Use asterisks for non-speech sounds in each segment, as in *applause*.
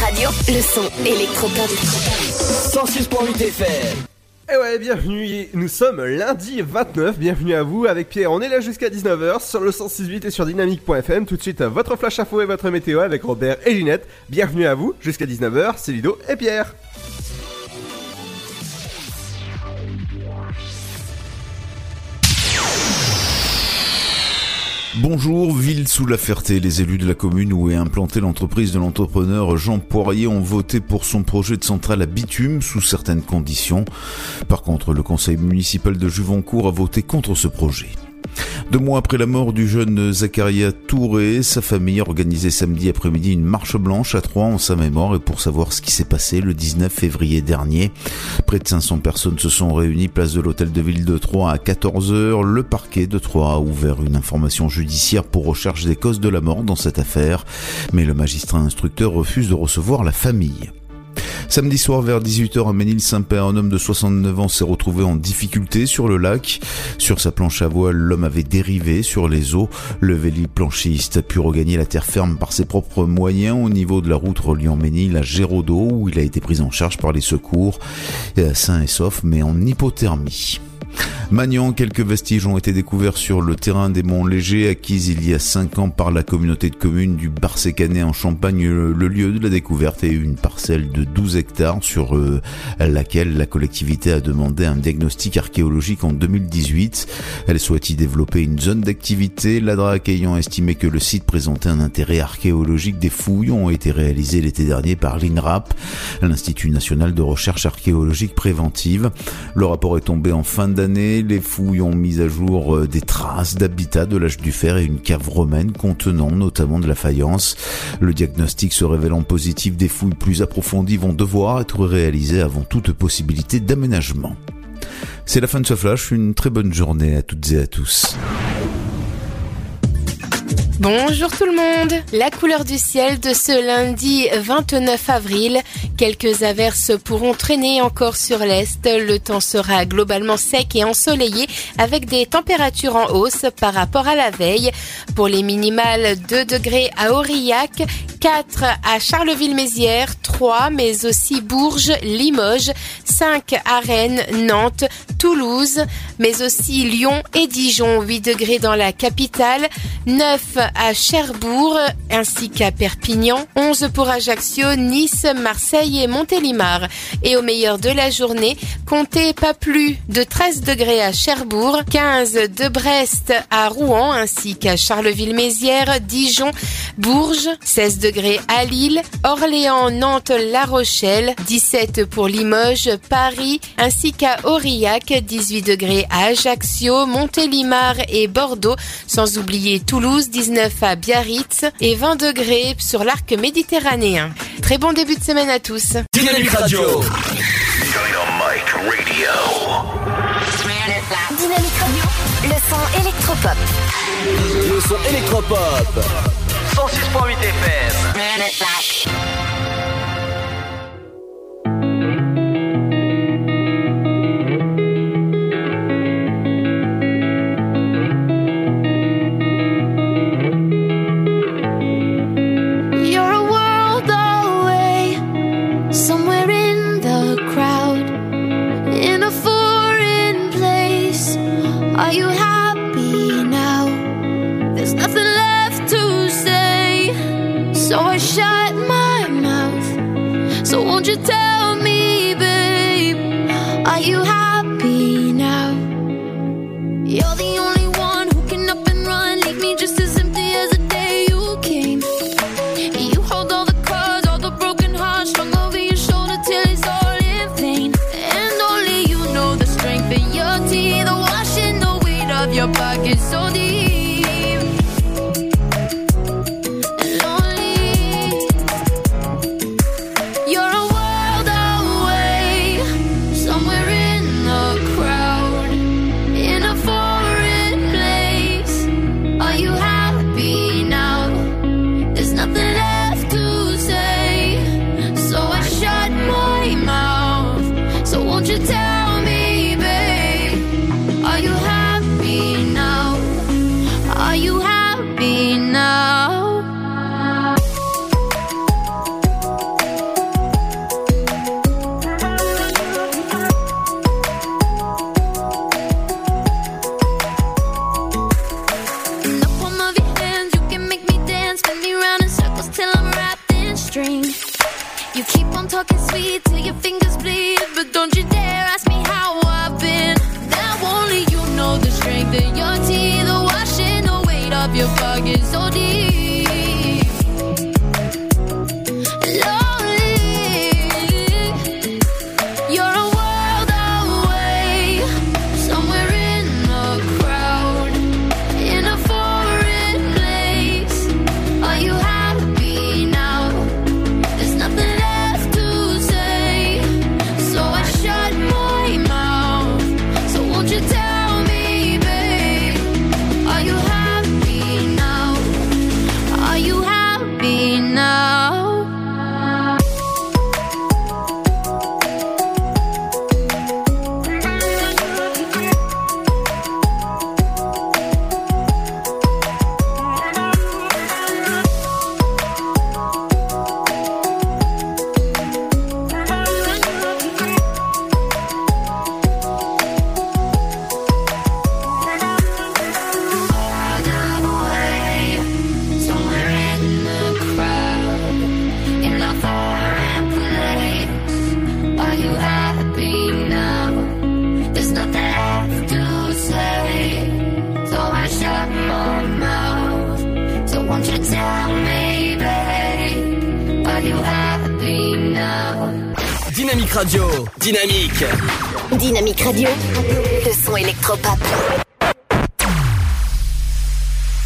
Radio. Le son électropop. 106.8 FM. Et ouais, bienvenue, nous sommes lundi 29, bienvenue à vous avec Pierre, on est là jusqu'à 19h sur le 106.8 et sur dynamique.fm, tout de suite votre flash info et votre météo avec Robert et Ginette, bienvenue à vous jusqu'à 19h, c'est Ludo et Pierre. Bonjour, ville sous la Ferté. Les élus de la commune où est implantée l'entreprise de l'entrepreneur Jean Poirier ont voté pour son projet de centrale à bitume sous certaines conditions. Par contre, le conseil municipal de Juvancourt a voté contre ce projet. Deux mois après la mort du jeune Zacharia Touré, sa famille a organisé samedi après-midi une marche blanche à Troyes en sa mémoire et pour savoir ce qui s'est passé le 19 février dernier. Près de 500 personnes se sont réunies place de l'hôtel de ville de Troyes à 14h. Le parquet de Troyes a ouvert une information judiciaire pour recherche des causes de la mort dans cette affaire, mais le magistrat instructeur refuse de recevoir la famille. Samedi soir vers 18h à Ménil-Saint-Père, un homme de 69 ans s'est retrouvé en difficulté sur le lac. Sur sa planche à voile, l'homme avait dérivé sur les eaux. Le véliplanchiste a pu regagner la terre ferme par ses propres moyens au niveau de la route reliant Ménil à Géraudot où il a été pris en charge par les secours, euh, sain et sauf mais en hypothermie. Magnan, quelques vestiges ont été découverts sur le terrain des Monts Légers, acquis il y a 5 ans par la communauté de communes du Barsécanet en Champagne. Le lieu de la découverte est une parcelle de 12 hectares sur euh, laquelle la collectivité a demandé un diagnostic archéologique en 2018. Elle souhaite y développer une zone d'activité. L'ADRAC ayant estimé que le site présentait un intérêt archéologique, des fouilles ont été réalisées l'été dernier par l'INRAP, l'Institut national de recherche archéologique préventive. Le rapport est tombé en fin d'année. Les fouilles ont mis à jour euh, des traces d'habitat de l'âge du fer et une cave romaine contenant notamment de la faïence. Le diagnostic se révélant positif, des fouilles plus approfondies vont devoir être réalisées avant toute possibilité d'aménagement. C'est la fin de ce flash, une très bonne journée à toutes et à tous. Bonjour tout le monde La couleur du ciel de ce lundi 29 avril. Quelques averses pourront traîner encore sur l'Est. Le temps sera globalement sec et ensoleillé avec des températures en hausse par rapport à la veille. Pour les minimales, 2 degrés à Aurillac, 4 à Charleville-Mézières, 3 mais aussi Bourges, Limoges, 5 à Rennes, Nantes, Toulouse, mais aussi Lyon et Dijon, 8 degrés dans la capitale, 9 à Cherbourg ainsi qu'à Perpignan, 11 pour Ajaccio, Nice, Marseille et Montélimar. Et au meilleur de la journée, comptez pas plus de 13 degrés à Cherbourg, 15 de Brest à Rouen ainsi qu'à Charleville-Mézières, Dijon, Bourges, 16 degrés à Lille, Orléans, Nantes, La Rochelle, 17 pour Limoges, Paris ainsi qu'à Aurillac, 18 degrés à Ajaccio, Montélimar et Bordeaux, sans oublier Toulouse, 19 à Biarritz et 20 degrés sur l'arc méditerranéen. Très bon début de semaine à tous. Dynamique Radio. Dynamite Radio. Dynamique Radio. Le son électropop. Le son électropop. 106.8 FM.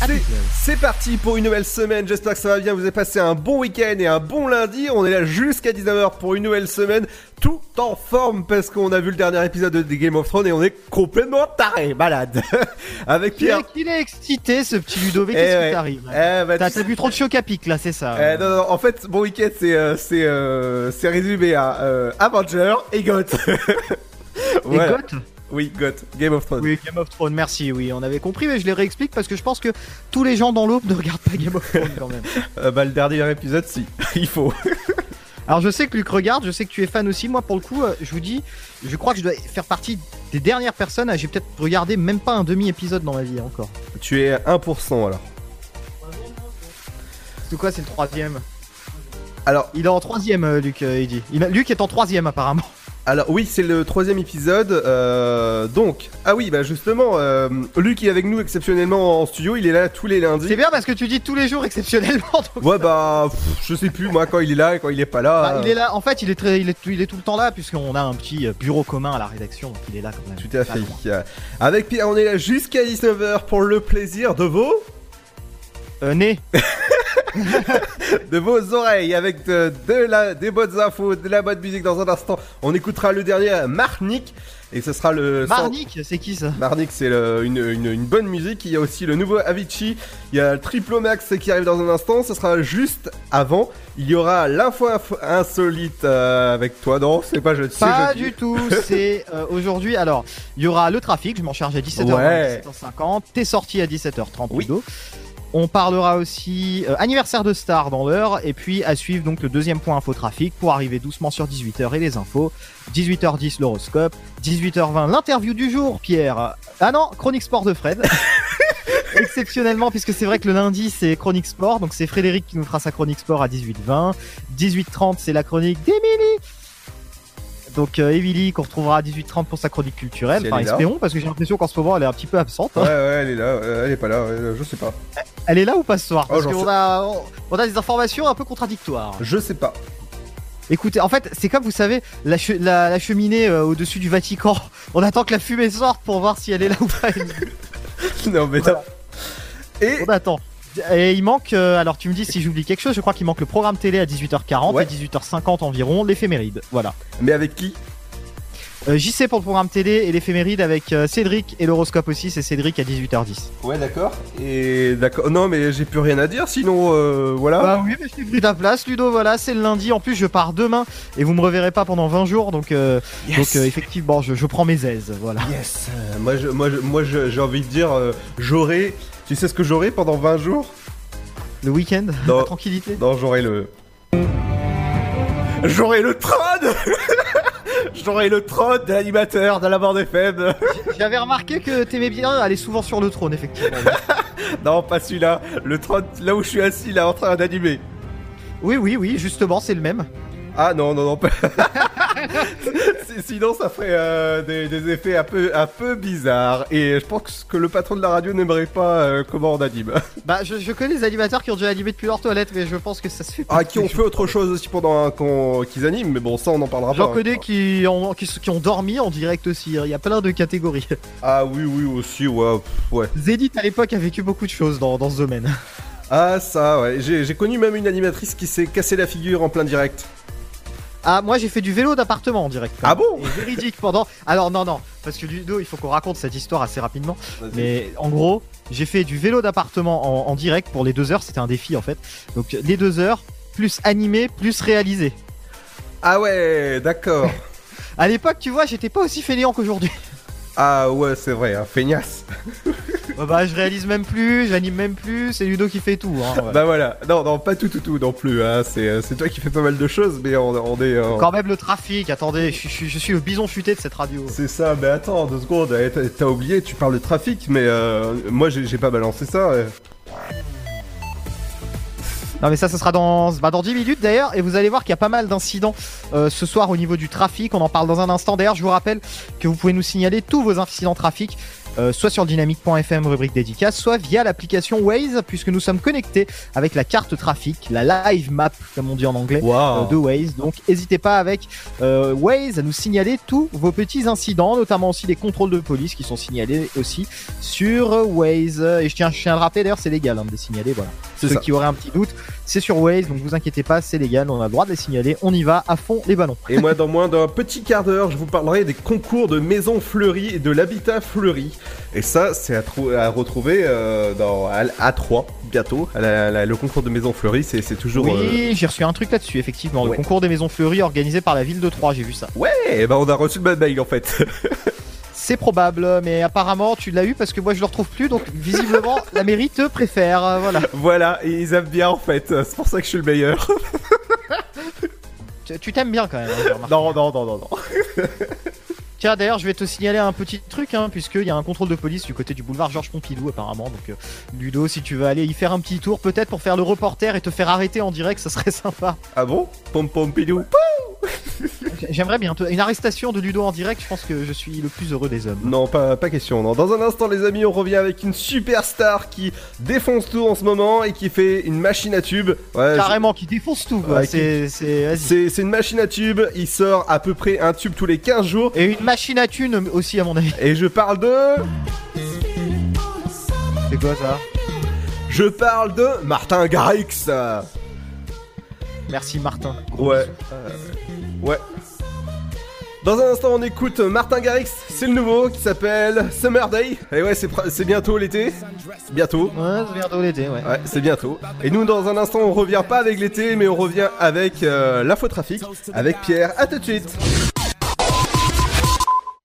C'est- C'est parti pour une nouvelle semaine, j'espère que ça va bien, vous avez passé un bon week-end et un bon lundi, on est là jusqu'à 19h pour une nouvelle semaine, tout en forme parce qu'on a vu le dernier épisode de Game of Thrones et on est complètement taré, malade. *laughs* Avec Pierre. il est excité ce petit Ludovic, Eh qu'est-ce ouais. qui t'arrive Eh bah, T'as tu bu trop de choc à pic là, c'est ça Euh, non, non, en fait, bon week-end, c'est euh, c'est euh, c'est résumé à euh, Avenger et Goth. *laughs* Et. Goth Oui, Goth, Game of Thrones. Oui, Game of Thrones, merci, oui, on avait compris, mais je les réexplique parce que je pense que tous les gens dans l'aube ne regardent pas Game of Thrones quand même. *laughs* Euh, bah, le dernier épisode, si, *laughs* il faut. *laughs* Alors je sais que Luc regarde, je sais que tu es fan aussi, moi pour le coup, euh, je vous dis, je crois que je dois faire partie des dernières personnes, j'ai peut-être regardé même pas un demi-épisode dans ma vie encore. tu es 1% alors. C'est quoi, c'est le troisième? Alors, Il est en troisième, euh, Luc, euh, il dit. Il a- Luc est en troisième apparemment. Alors oui, c'est le troisième épisode. euh, donc, ah oui, bah justement, euh, Luc est avec nous exceptionnellement en studio. Il est là tous les lundis. C'est bien parce que tu dis tous les jours exceptionnellement. *laughs* donc Ouais, bah, pff, je sais plus moi quand il est là et quand il est pas là. Bah, il est là, en fait, il est, très, il, est, il est tout le temps là, puisqu'on a un petit euh, bureau commun à la rédaction, donc il est là quand même. Tout à fait. Avec Pierre, on est là jusqu'à 19h pour le plaisir de vos. Euh, né. *laughs* de vos oreilles avec de, de la, des bonnes infos, de la bonne musique dans un instant. On écoutera le dernier Marnik et ce sera le. Marnik, c'est qui ça? Marnik, c'est le- une, une- une bonne musique. Il y a aussi le nouveau Avicii. Il y a le Triplomax qui arrive dans un instant. Ce sera juste avant. Il y aura l'info info- insolite euh, avec toi. Non, c'est pas jeudi. c'est Pas jeudi. du tout, c'est euh, aujourd'hui. Alors, il y aura le trafic, je m'en charge à 17h, Ouais. 17h50. T'es sorti à 17h30, Oui. On parlera aussi euh, anniversaire de Star dans l'heure, et puis à suivre donc le deuxième point info trafic pour arriver doucement sur 18h et les infos. 18h10 l'horoscope, 18h20 l'interview du jour, Pierre. Ah non, chronique sport de Fred. *laughs* Exceptionnellement, puisque c'est vrai que le lundi c'est chronique sport, donc c'est Frédéric qui nous fera sa chronique sport à 18h20. 18h30 c'est la chronique d'Emilie. Donc euh, qu'on retrouvera à 18h30 pour sa chronique culturelle. Si Enfin là. espérons parce que j'ai l'impression qu'en ce moment elle est un petit peu absente. hein. Ouais, ouais, elle est là. euh, Elle est pas là. euh, Je sais pas. Elle est là ou pas ce soir? Oh, Parce qu'on sais- a, on- on a des informations un peu contradictoires. Je sais pas. Écoutez, en fait, c'est comme vous savez, la, che- la- la cheminée euh, au-dessus du Vatican. *laughs* On attend que la fumée sorte pour voir si elle est là ou pas. *laughs* non, mais Voilà. Et On attend. Et il manque, euh, alors tu me dis si j'oublie quelque chose, je crois qu'il manque le programme télé à 18h40 Ouais. et 18h50 environ, l'éphéméride. Voilà. mais avec qui? Euh, JC pour le programme télé et l'éphéméride avec euh, Cédric et l'horoscope aussi, c'est Cédric à 18h10. Ouais, d'accord. Et d'accord. Non, mais j'ai plus rien à dire. Sinon, euh, voilà. Bah oui, mais je t'ai pris ta place, Ludo. Voilà, c'est le lundi. En plus, je pars demain et vous me reverrez pas pendant 20 jours. Donc, euh, Yes. donc effectivement, je, je prends mes aises. Voilà. Yes. Moi, je, moi, je- moi, j'ai envie de dire, j'aurai. Tu sais ce que j'aurai pendant 20 jours? Le week-end, la *laughs* tranquillité? Non, j'aurai le. J'aurai le trône *laughs* J'aurai le trône de l'animateur de la bande FM J'avais remarqué que t'aimais bien aller souvent sur le trône, effectivement. *laughs* Non, pas celui-là. Le trône, là où je suis assis, là, en train d'animer. oui, oui, oui, justement, c'est le même. Ah non, non, non. Sinon, ça ferait euh, des, des effets un peu, un peu bizarres. Et je pense que le patron de la radio n'aimerait pas euh, comment on anime. *laughs* Bah, je, je connais des animateurs qui ont déjà animé depuis leur toilette, mais je pense que ça se fait pas. Ah, qui ont fait autre chose aussi pendant qu'ils animent, mais bon, ça, on en parlera J'en pas. hein. connais qui ont, qui, qui ont dormi en direct aussi. Il y a plein de catégories. *laughs* Ah oui, oui, aussi, ouais. ouais. Zedith à l'époque a vécu beaucoup de choses dans, dans ce domaine. Ah, ça, ouais. J'ai j'ai connu même une animatrice qui s'est cassé la figure en plein direct. Ah, moi j'ai fait du vélo d'appartement en direct. Ah bon Et véridique pendant. Alors non, non, parce que Ludo, il faut qu'on raconte cette histoire assez rapidement. Mais en gros, j'ai fait du vélo d'appartement en, en direct pour les deux heures. C'était un défi en fait. Donc les deux heures, plus animé, plus réalisé. Ah ouais, d'accord. *laughs* À l'époque, tu vois, j'étais pas aussi fainéant qu'aujourd'hui. ah ouais, c'est vrai, hein, feignasse. *laughs* Bah, bah, je réalise même plus, j'anime même plus, c'est Ludo qui fait tout. Hein, ouais. Bah voilà, non, non, pas tout, tout, tout non plus. Hein. C'est euh, c'est toi qui fais pas mal de choses, mais on, on est. euh, Quand même le trafic, attendez, je, suis- je suis le bison futé de cette radio. C'est ça, mais attends, deux secondes, eh, t'as- oublié, tu parles de trafic, mais euh, moi j'ai pas balancé ça. Non mais ça ce sera dans, bah, dans 10 minutes d'ailleurs et vous allez voir qu'il y a pas mal d'incidents euh, ce soir au niveau du trafic, on en parle dans un instant d'ailleurs je vous rappelle que vous pouvez nous signaler tous vos incidents trafic euh, soit sur dynamique.fm rubrique dédicace, soit via l'application Waze puisque nous sommes connectés avec la carte trafic, la live map comme on dit en anglais euh, de Waze. Donc n'hésitez pas avec euh, Waze à nous signaler tous vos petits incidents, notamment aussi les contrôles de police qui sont signalés aussi sur Waze. Et je tiens, je tiens à le rappeler d'ailleurs c'est légal hein, de les signaler, voilà. Ceux ça. qui auraient un petit doute, c'est sur Waze, donc vous inquiétez pas, c'est légal, on a le droit de les signaler, on y va à fond les ballons. Et moi, dans moins d'un petit quart d'heure, je vous parlerai des concours de maisons fleuries et de l'habitat fleuri. Et ça, c'est à, trou- à retrouver euh, dans à, à 3 bientôt. À la- la- le concours de maisons fleuries, c'est toujours. euh, Oui, j'ai reçu un truc là-dessus, effectivement, Ouais. le concours des maisons fleuries organisé par la ville de Troyes, j'ai vu ça. Ouais, eh ben on a reçu le même mail en fait. *laughs* C'est probable, mais apparemment tu l'as eu parce que moi je le retrouve plus, donc visiblement *laughs* la mairie te préfère, euh, voilà. voilà, ils aiment bien en fait. C'est pour ça que je suis le meilleur. *laughs* Tu- t'aimes bien quand même, hein, non, non, non, non, non. Tiens, d'ailleurs, je vais te signaler un petit truc, hein, puisqu'il y a un contrôle de police du côté du boulevard Georges Pompidou, apparemment. Donc, euh, Ludo, si tu veux aller y faire un petit tour, peut-être pour faire le reporter et te faire arrêter en direct, ça serait *laughs* sympa. Ah bon? Pom pom pidou. J'aimerais bien. Une arrestation de Ludo en direct, je pense que je suis le plus heureux des hommes. Non, pas, pas question. Non. Dans un instant, les amis, on revient avec une superstar qui défonce tout en ce moment et qui fait une machine à tube. Ouais, Carrément, qui défonce tout. Ouais, c'est une machine à tube. Il sort à peu près un tube tous les 15 jours. Et une machine à thunes aussi, à mon avis. Et je parle de. C'est quoi ça Je parle de Martin Garrix. Merci, Martin. Ouais. Euh, ouais. Dans un instant, on écoute Martin Garrix. C'est le nouveau qui s'appelle Summer Day. Et ouais, c'est pr- c'est bientôt l'été. Bientôt. Ouais, c'est bientôt l'été, ouais. Ouais, c'est bientôt. Et nous, dans un instant, on revient pas avec l'été, mais on revient avec euh, l'infotrafic, avec Pierre. À tout de suite.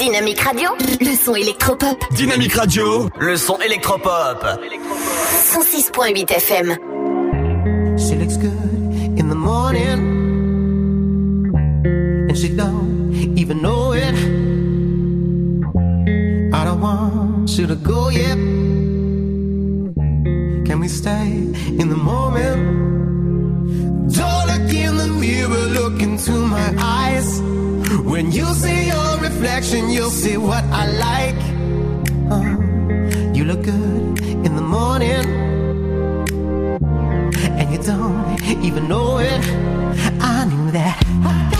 Dynamique Radio, le son électropop. Dynamique Radio, le son électropop. 106.8 FM. the morning, and she don't even know it. I don't want you to go yet. Can we stay in the moment? Don't look in the mirror, look into my eyes. When you see your reflection, you'll see what I like. Uh, you look good in the morning, and you don't even know it. I knew that.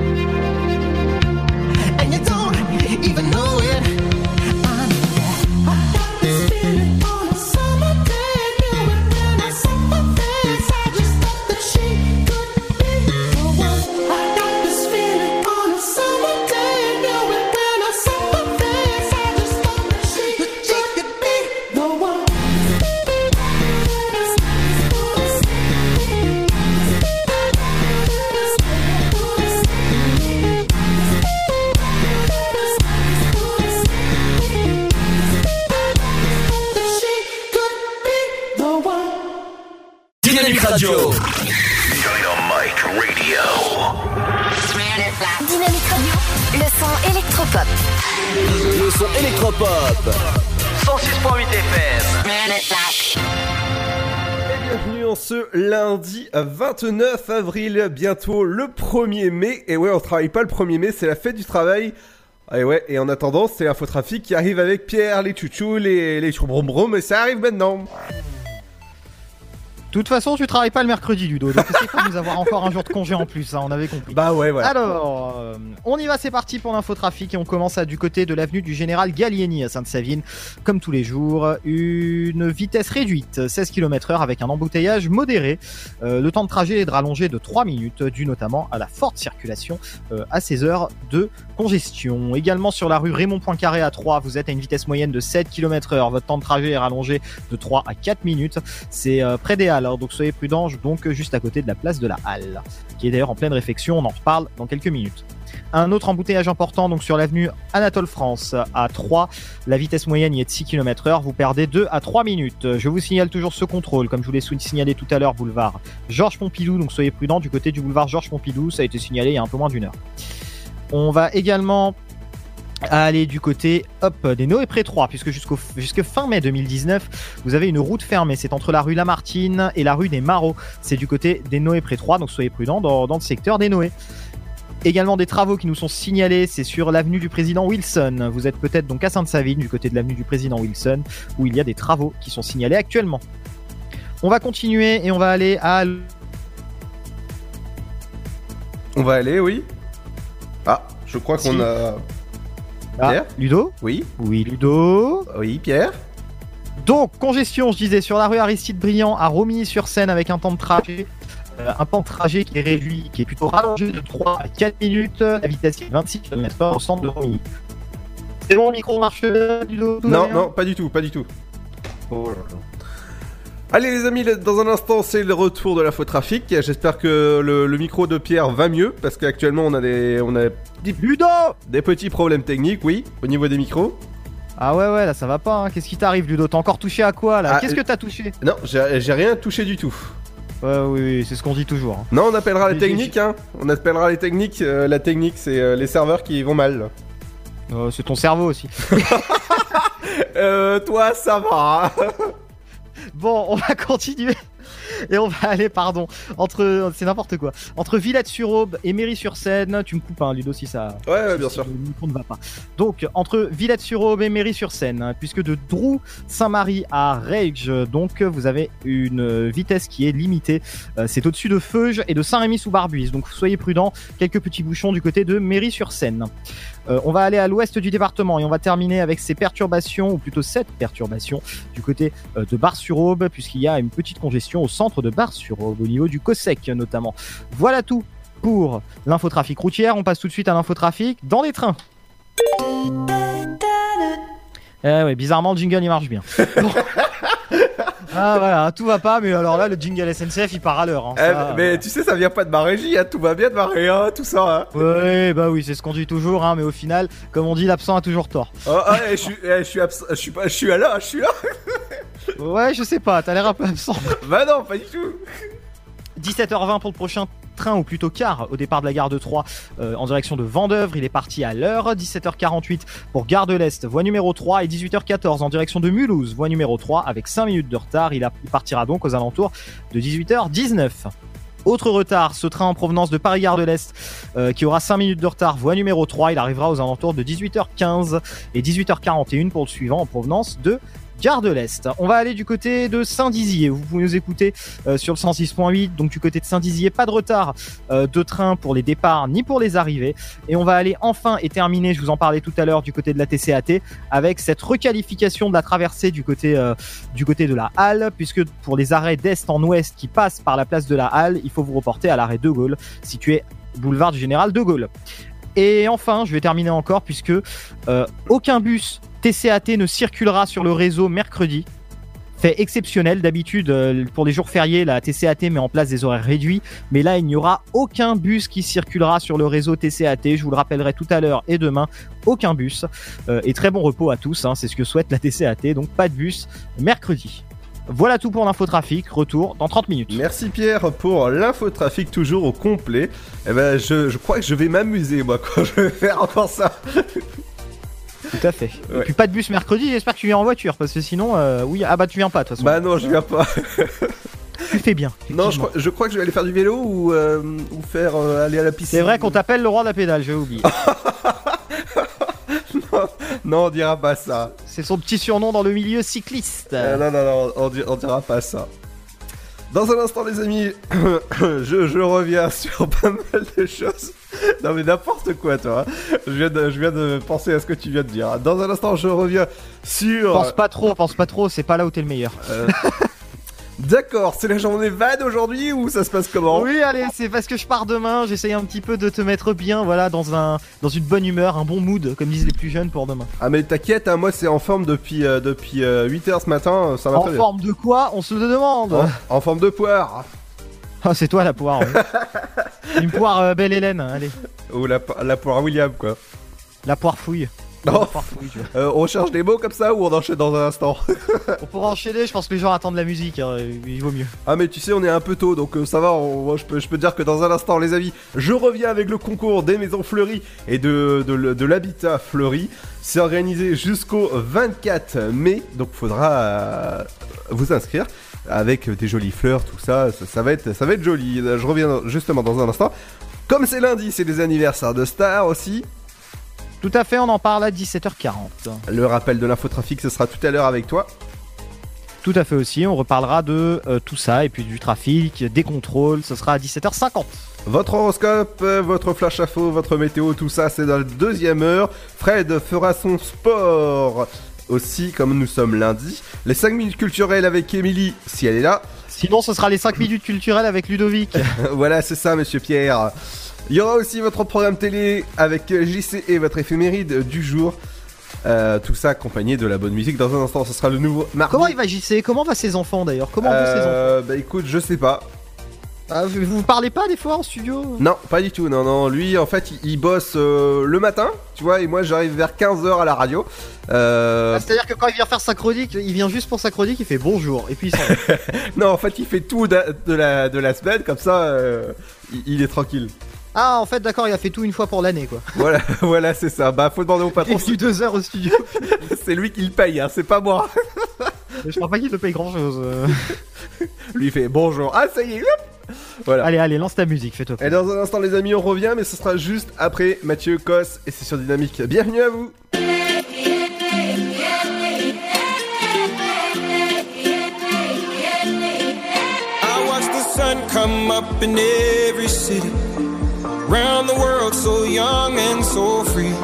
even know it. Radio. Dynamite Radio. Le son électropop. Le son électropop. 106.8 FM. Bienvenue en ce lundi 29 avril, bientôt le 1er mai. Et ouais, on travaille pas le 1er mai, c'est la fête du travail. Et ouais, et en attendant, c'est l'infotrafic qui arrive avec Pierre, les chouchous, les, les chourbrombrom, mais ça arrive maintenant. De toute façon, tu travailles pas le mercredi, Ludo. Donc, c'est pas nous avoir encore un jour de congé en plus, hein, on avait compris. Bah ouais, ouais. Alors, euh, on y va, c'est parti pour l'infotrafic et on commence à, du côté de l'avenue du Général Gallieni à Sainte-Savine. Comme tous les jours, une vitesse réduite, 16 km/h avec un embouteillage modéré. Euh, le temps de trajet est de rallonger de 3 minutes, dû notamment à la forte circulation euh, à ces heures de congestion. Également sur la rue Raymond Poincaré à 3, vous êtes à une vitesse moyenne de 7 km/h. Votre temps de trajet est rallongé de 3 à 4 minutes. C'est près des Halles, hein, donc soyez prudents, donc juste à côté de la place de la Halle, qui est d'ailleurs en pleine réfection. On en reparle dans quelques minutes. Un autre embouteillage important donc sur l'avenue Anatole France à 3. La vitesse moyenne y est de 6 km heure. Vous perdez 2 à 3 minutes. Je vous signale toujours ce contrôle, comme je vous l'ai signalé tout à l'heure, boulevard Georges Pompidou. Donc soyez prudents du côté du boulevard Georges Pompidou. Ça a été signalé il y a un peu moins d'une heure. On va également aller du côté hop, des Noé Pré 3, puisque jusqu'au jusque fin mai 2019, vous avez une route fermée. C'est entre la rue Lamartine et la rue des Marauds. C'est du côté des Noé Pré 3, donc soyez prudents dans, dans le secteur des Noé. Également des travaux qui nous sont signalés, c'est sur l'avenue du président Wilson. Vous êtes peut-être donc à Sainte-Savine, du côté de l'avenue du président Wilson, où il y a des travaux qui sont signalés actuellement. On va continuer et on va aller à On va aller, oui. Ah, je crois qu'on Si. Ah, Pierre Ludo Oui. Oui, Ludo. Oui, Pierre. Donc, congestion, je disais, sur la rue Aristide Briand à Romilly-sur-Seine avec un temps de trajet. euh, un temps de trajet qui est réduit, qui est plutôt rallongé de 3 à 4 minutes. La vitesse est 26 km au centre de Romilly. C'est bon, le micro marche Ludo Non, non, pas du tout, pas du tout. Allez les amis, dans un instant c'est le retour de l'infotrafic. J'espère que le, le micro de Pierre va mieux parce qu'actuellement on a des on a des, des petits problèmes techniques, oui, au niveau des micros. Ah ouais, ouais, là ça va pas. hein. Qu'est-ce qui t'arrive, Ludo T'as encore touché à quoi là Ah, Qu'est-ce que euh, t'as touché Non, j'ai rien touché du tout. Ouais, oui, oui, c'est ce qu'on dit toujours. hein. Non, on appellera les techniques, hein. On appellera les techniques. euh, la technique, c'est euh, les serveurs qui vont mal. C'est ton cerveau aussi. *laughs* Euh, toi, ça va. *laughs* Bon, on va continuer. Et on va aller, pardon, entre. C'est n'importe quoi. Entre Villette-sur-Aube et Méry-sur-Seine. Tu me coupes, hein, Ludo, si ça. Ouais, ouais, bien sûr. Le micro ne va pas. Donc, entre Villette-sur-Aube et Méry-sur-Seine, hein, puisque de Drou Saint-Marie à Rage, donc vous avez une vitesse qui est limitée. Euh, c'est au-dessus de Feuge et de Saint-Rémy-sous-Barbuise. Donc, soyez prudents. Quelques petits bouchons du côté de Méry-sur-Seine. Euh, on va aller à l'ouest du département et on va terminer avec ces perturbations, ou plutôt cette perturbation, du côté euh, de Bar-sur-Aube, puisqu'il y a une petite congestion au centre de Bar-sur-Aube, au niveau du COSEC notamment. Voilà tout pour l'infotrafic routière. On passe tout de suite à l'infotrafic dans les trains. Eh ouais, bizarrement, le jingle il marche bien. Bon. *laughs* ah voilà, tout va pas, mais alors là, le jingle SNCF il part à l'heure. hein. Eh, Ça, mais tu sais, ça vient pas de ma régie, hein. tout va bien de ma régie, hein, tout ça. Hein. Ouais, bah oui, c'est ce qu'on dit toujours, hein, mais au final, comme on dit, l'absent a toujours tort. Oh, ah, eh, je suis, eh, je suis abs- je suis pas, je suis là, je suis là. Ouais, je sais pas, t'as l'air un peu absent. bah non, pas du tout. 17h20 pour le prochain train, ou plutôt car, au départ de la gare de Troyes, euh, en direction de Vendœuvre. Il est parti à l'heure. 17h48 pour Gare de l'Est, voie numéro 3, et 18h14 en direction de Mulhouse, voie numéro 3, avec 5 minutes de retard. Il partira donc aux alentours de 18h19. Autre retard, ce train en provenance de Paris-Gare de l'Est euh, qui aura 5 minutes de retard, voie numéro 3, il arrivera aux alentours de 18h15 et 18h41 pour le suivant en provenance de Gare de l'Est. On va aller du côté de Saint-Dizier. Vous pouvez nous écouter euh, sur le 106.8. Donc du côté de Saint-Dizier, pas de retard euh, de train pour les départs ni pour les arrivées. Et on va aller enfin et terminer, je vous en parlais tout à l'heure, du côté de la TCAT avec cette requalification de la traversée du côté euh, du côté de la Halle, puisque pour les arrêts d'est en ouest qui passent par la place de la Halle, il faut vous reporter à l'arrêt de Gaulle, situé boulevard du Général de Gaulle. Et enfin, je vais terminer encore puisque aucun bus TCAT ne circulera sur le réseau mercredi. Fait exceptionnel, d'habitude euh, pour les jours fériés, la TCAT met en place des horaires réduits, mais là il n'y aura aucun bus qui circulera sur le réseau TCAT. Je vous le rappellerai tout à l'heure et demain, aucun bus. Euh, et très bon repos à tous, hein, c'est ce que souhaite la TCAT, donc pas de bus mercredi. Voilà tout pour l'infotrafic, retour dans 30 minutes. Merci Pierre pour l'infotrafic toujours au complet. Eh ben, je, je crois que je vais m'amuser moi *laughs* quand je vais faire encore ça. Tout à fait. Et puis pas de bus mercredi, j'espère que tu viens en voiture, parce que sinon, euh, oui, ah bah tu viens pas de toute façon. Bah non, je viens pas. *laughs* Tu fais bien. Non, je crois, je crois que je vais aller faire du vélo ou, euh, ou faire euh, aller à la piscine. C'est vrai qu'on t'appelle le roi de la pédale, j'ai oublié. *laughs* Non, on dira pas ça. C'est son petit surnom dans le milieu cycliste. Non, non, non, on, on dira pas ça. Dans un instant, les amis, *coughs* je, je reviens *laughs* sur pas mal de choses. Non, mais n'importe quoi, toi. Je viens, de, je viens de penser à ce que tu viens de dire. Dans un instant, je reviens sur. Pense pas trop, pense pas trop, c'est pas là où t'es le meilleur. Euh, *laughs* D'accord, c'est la journée van aujourd'hui ou ça se passe comment? Oui, allez, c'est parce que je pars demain, j'essaye un petit peu de te mettre bien, voilà, dans un dans une bonne humeur, un bon mood, comme disent les plus jeunes pour demain. Ah, mais t'inquiète, hein, moi c'est en forme depuis, euh, depuis 8h ce matin, ça va En bien. forme de quoi? On se le demande. En, en forme de poire. Ah, c'est toi la poire. ouais. *laughs* une poire euh, belle Hélène, allez. Ou la, la poire William, quoi. La poire fouille. Non. Vois. Euh, on cherche des mots comme ça ou on enchaîne dans un instant On pourra enchaîner, je pense que les gens attendent la musique, hein, il vaut mieux. Ah mais tu sais on est un peu tôt donc euh, ça va, on- moi, je, peux, je peux dire que dans un instant les amis, je reviens avec le concours des maisons fleuries et de, de, l- de l'habitat fleuri. C'est organisé jusqu'au 24 mai, donc faudra euh, vous inscrire avec des jolies fleurs, tout ça, ça, ça va être, ça va être joli. Je reviens justement dans un instant. Comme c'est lundi, c'est les anniversaires de stars aussi. Tout à fait, on en parle à 17h40. Le rappel de l'infotrafic, ce sera tout à l'heure avec toi. Tout à fait aussi, on reparlera de euh, tout ça et puis du trafic, des contrôles, ce sera à 17h50. Votre horoscope, euh, votre flash info, votre météo, tout ça, c'est dans la deuxième heure. Fred fera son sport aussi, comme nous sommes lundi. Les 5 minutes culturelles avec Émilie, si elle est là. Sinon, ce sera les 5 minutes culturelles avec Ludovic. *laughs* voilà, c'est ça, monsieur Pierre. Il y aura aussi votre programme télé avec JC et votre éphéméride du jour. Euh, tout ça accompagné de la bonne musique. Dans un instant, ce sera le nouveau mardi. Comment il va JC Comment va ses enfants d'ailleurs? Comment vont ses enfants? Euh, Bah écoute, je sais pas. Ah, vous, vous parlez pas des fois en studio? Non, pas du tout. Non, non. Lui, en fait, il, il bosse euh, le matin, tu vois, et moi, j'arrive vers 15h à la radio. Euh, Ah, C'est-à-dire que quand il vient faire sa chronique, il vient juste pour sa chronique, il fait bonjour, et puis il s'en va. *laughs* non, en fait, il fait tout de, de la, de la semaine, comme ça, euh, il, il est tranquille. Ah, en fait, d'accord, il a fait tout une fois pour l'année, quoi. *laughs* Voilà, voilà, c'est ça. Bah, faut demander au Il patron. est venu deux heures au studio. *laughs* c'est lui qui le paye, hein, c'est pas moi. *laughs* Je crois pas qu'il te paye grand-chose. euh. Lui il fait bonjour. Ah, ça y est, hop Voilà. Allez, allez, lance ta musique, fais-toi Et dans un instant, les amis, on revient, mais ce sera juste après Mathieu Cos et c'est sur Dynamique. Bienvenue à vous. I watch the sun come up in every city. Round the world, so young and so free.